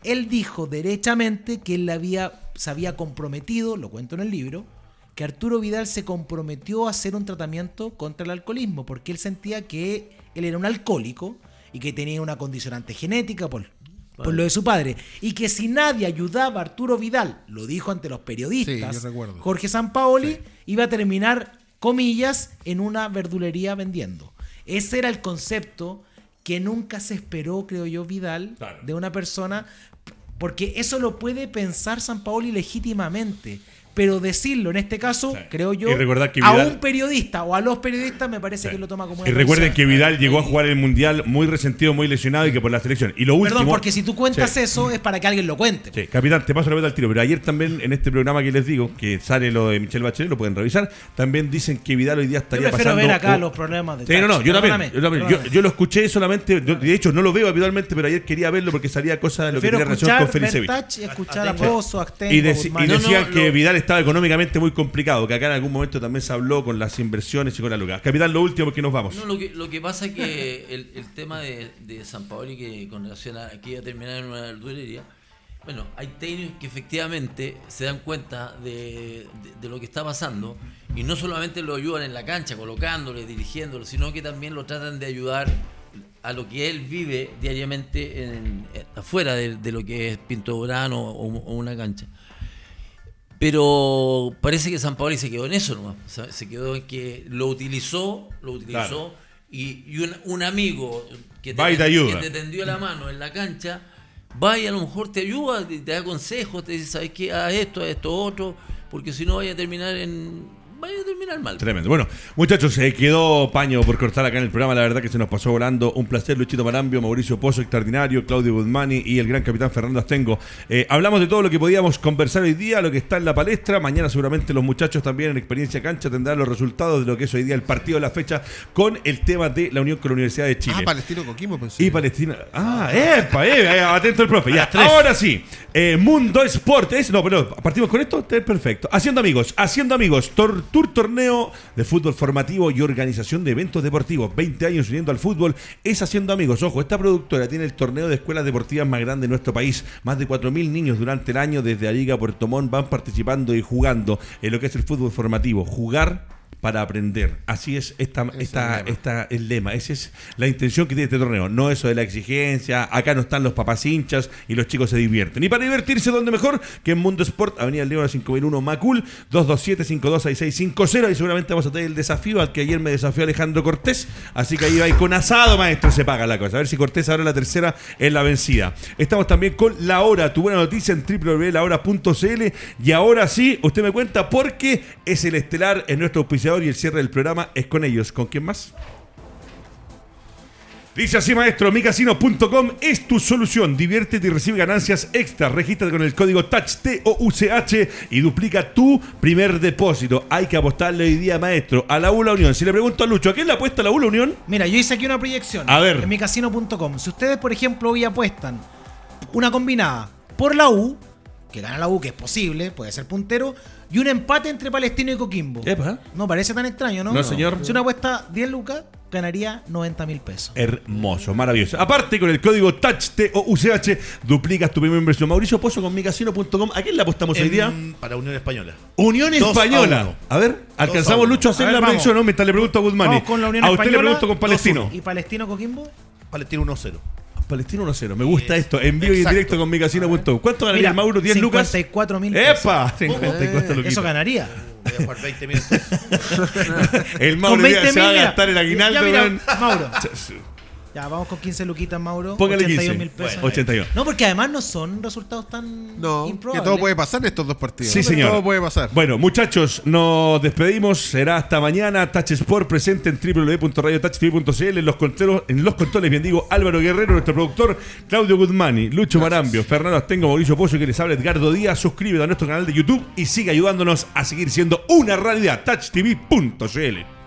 Él dijo derechamente que él había, se había comprometido, lo cuento en el libro, que Arturo Vidal se comprometió a hacer un tratamiento contra el alcoholismo, porque él sentía que él era un alcohólico y que tenía una condicionante genética por, por lo de su padre. Y que si nadie ayudaba a Arturo Vidal, lo dijo ante los periodistas, Sí. Jorge Sampaoli iba a terminar, comillas, en una verdulería vendiendo. Ese era el concepto que nunca se esperó, creo yo, Vidal, Claro. de una persona, porque eso lo puede pensar San Paoli legítimamente. Pero decirlo en este caso, Sí. creo yo, Y recordar que a un periodista o a los periodistas me parece que lo toma como una Y recuerden que Vidal llegó a jugar el Mundial muy resentido, muy lesionado y que por la selección. Y lo último... Perdón, porque si tú cuentas Sí. eso es para que alguien lo cuente. Sí, capitán, te paso la vuelta al tiro. Pero ayer también, en este programa que les digo, que sale lo de Michelle Bachelet, lo pueden revisar, también dicen que Vidal hoy día Yo estaría prefiero pasando... ver acá los problemas de Sí, no, no, yo también. Yo, también. Yo- yo lo escuché solamente, yo, de hecho no lo veo habitualmente, pero ayer quería verlo porque salía cosas de lo que tenía relación con Felicevich. Y escuchar a Atengo. Pozo, Actengo, Y, Guzmán. y No, no, decían que lo- Vidal estado económicamente muy complicado, que acá en algún momento también se habló con las inversiones y con la lucas. Capitán, lo último porque nos vamos. No, lo que, lo que pasa es que el, el tema de, de San Paoli, que con relación a que iba a terminar en una verdulería, bueno, hay técnicos que efectivamente se dan cuenta de, de- de lo que está pasando y no solamente lo ayudan en la cancha, colocándole, dirigiéndolo, sino que también lo tratan de ayudar a lo que él vive diariamente en- en- afuera de, de lo que es Pinto Durán o, o- o una cancha. Pero parece que San Paoli se quedó en eso nomás. Se quedó en que lo utilizó, lo utilizó Claro. y, y un, un amigo que te que te tendió la mano en la cancha, va y a lo mejor te ayuda, te, te da consejos, te dice, ¿sabes qué? Haz esto, haz esto, otro, porque si no vaya a terminar en... Vaya a terminar mal. Tremendo. Bueno, muchachos, se quedó paño por cortar acá en el programa. La verdad que se nos pasó volando. Un placer, Luchito Marambio, Mauricio Pozo, extraordinario, Claudio Guzmani y el gran capitán Fernando Astengo. Eh, hablamos de todo lo que podíamos conversar hoy día, lo que está en la palestra. Mañana seguramente los muchachos también en experiencia cancha tendrán los resultados de lo que es hoy día el partido de la fecha con el tema de la unión con la Universidad de Chile. Ah, Palestino Coquimbo, pensé. Y Palestina. Ah, epa, eh, eh, atento el profe. Ya, ahora sí. Eh, Mundo Sport. Es, no, pero partimos con esto. Perfecto. Haciendo amigos, haciendo amigos. Tor- tour torneo de fútbol formativo y organización de eventos deportivos. 20 años uniendo al fútbol. Es haciendo amigos. Ojo, esta productora tiene el torneo de escuelas deportivas más grande de nuestro país. Más de 4.000 niños durante el año desde la Liga Puerto Montt van participando y jugando en lo que es el fútbol formativo. Jugar para aprender. Así es esta, esta, el lema. esta el lema. Esa es la intención que tiene este torneo. No eso de la exigencia. Acá no están los papás hinchas y los chicos se divierten. Y para divertirse, ¿dónde mejor? Que en Mundo Sport, Avenida León 5001 Macul, 227-526650. Y seguramente vamos a tener el desafío al que ayer me desafió Alejandro Cortés. Así que ahí va y con asado, maestro, se paga la cosa. A ver si Cortés ahora la tercera en la vencida. Estamos también con La Hora, tu buena noticia en www.lahora.cl. Y ahora sí, usted me cuenta porque es el estelar en nuestro auspiciador y el cierre del programa es con ellos. ¿Con quién más? Dice así, maestro, micasino.com es tu solución. Diviértete y recibe ganancias extras. Regístrate con el código TOUCH, T-O-U-C-H, y duplica tu primer depósito. Hay que apostarle hoy día, maestro, a la ULA Unión. Si le pregunto a Lucho, ¿a quién le apuesta la ULA Unión? Mira, yo hice aquí una proyección. A ver. En micasino.com. Si ustedes, por ejemplo, hoy apuestan una combinada por la U, que gana la U, que es posible, puede ser puntero, y un empate entre Palestino y Coquimbo. Epa. No parece tan extraño, ¿no? No, señor. Si una apuesta 10 lucas, ganaría 90 mil pesos. Hermoso, maravilloso. Aparte, con el código TOUCH, T-O-U-C-H, duplicas tu primera inversión. Mauricio Pozo con micasino.com. ¿A quién le apostamos hoy día? En- para Unión Española. Unión Dos Española. A, ver, alcanzamos a. Lucho a hacer A ver, la vamos. predicción, ¿no? Mientras le pregunto a Guzmani. Vamos con la Unión a usted le pregunto con Palestino. ¿Y Palestino Coquimbo? Palestino 1-0. Palestino 1-0. Me gusta esto. En vivo y en Exacto. directo con micasino.com. ¿Cuánto ganaría el Mauro? ¿10 lucas? 54 mil. ¡Epa! 54 Eso luquitas. ganaría. Voy a jugar 20 minutos. El Mauro 20 se va a mil, mira. gastar el aguinaldo. Ya, mira, weón. Mauro. Ya, vamos con 15 luquitas, Mauro. Póngale 15. 81 mil pesos. Bueno, 81. No, porque además no son resultados tan No, que improbables. todo puede pasar en estos dos partidos. Sí, señor. Todo puede pasar. Bueno, muchachos, nos despedimos. Será hasta mañana. Touch Sport presente en www.radiotouchtv.cl. En los controles, en los controles, bien digo, Álvaro Guerrero, nuestro productor, Claudio Guzmani, Lucho Marambio, Fernando Astengo, Mauricio Pozo, que les habla Edgardo Díaz. Suscríbete a nuestro canal de YouTube y sigue ayudándonos a seguir siendo una realidad. touchtv.cl.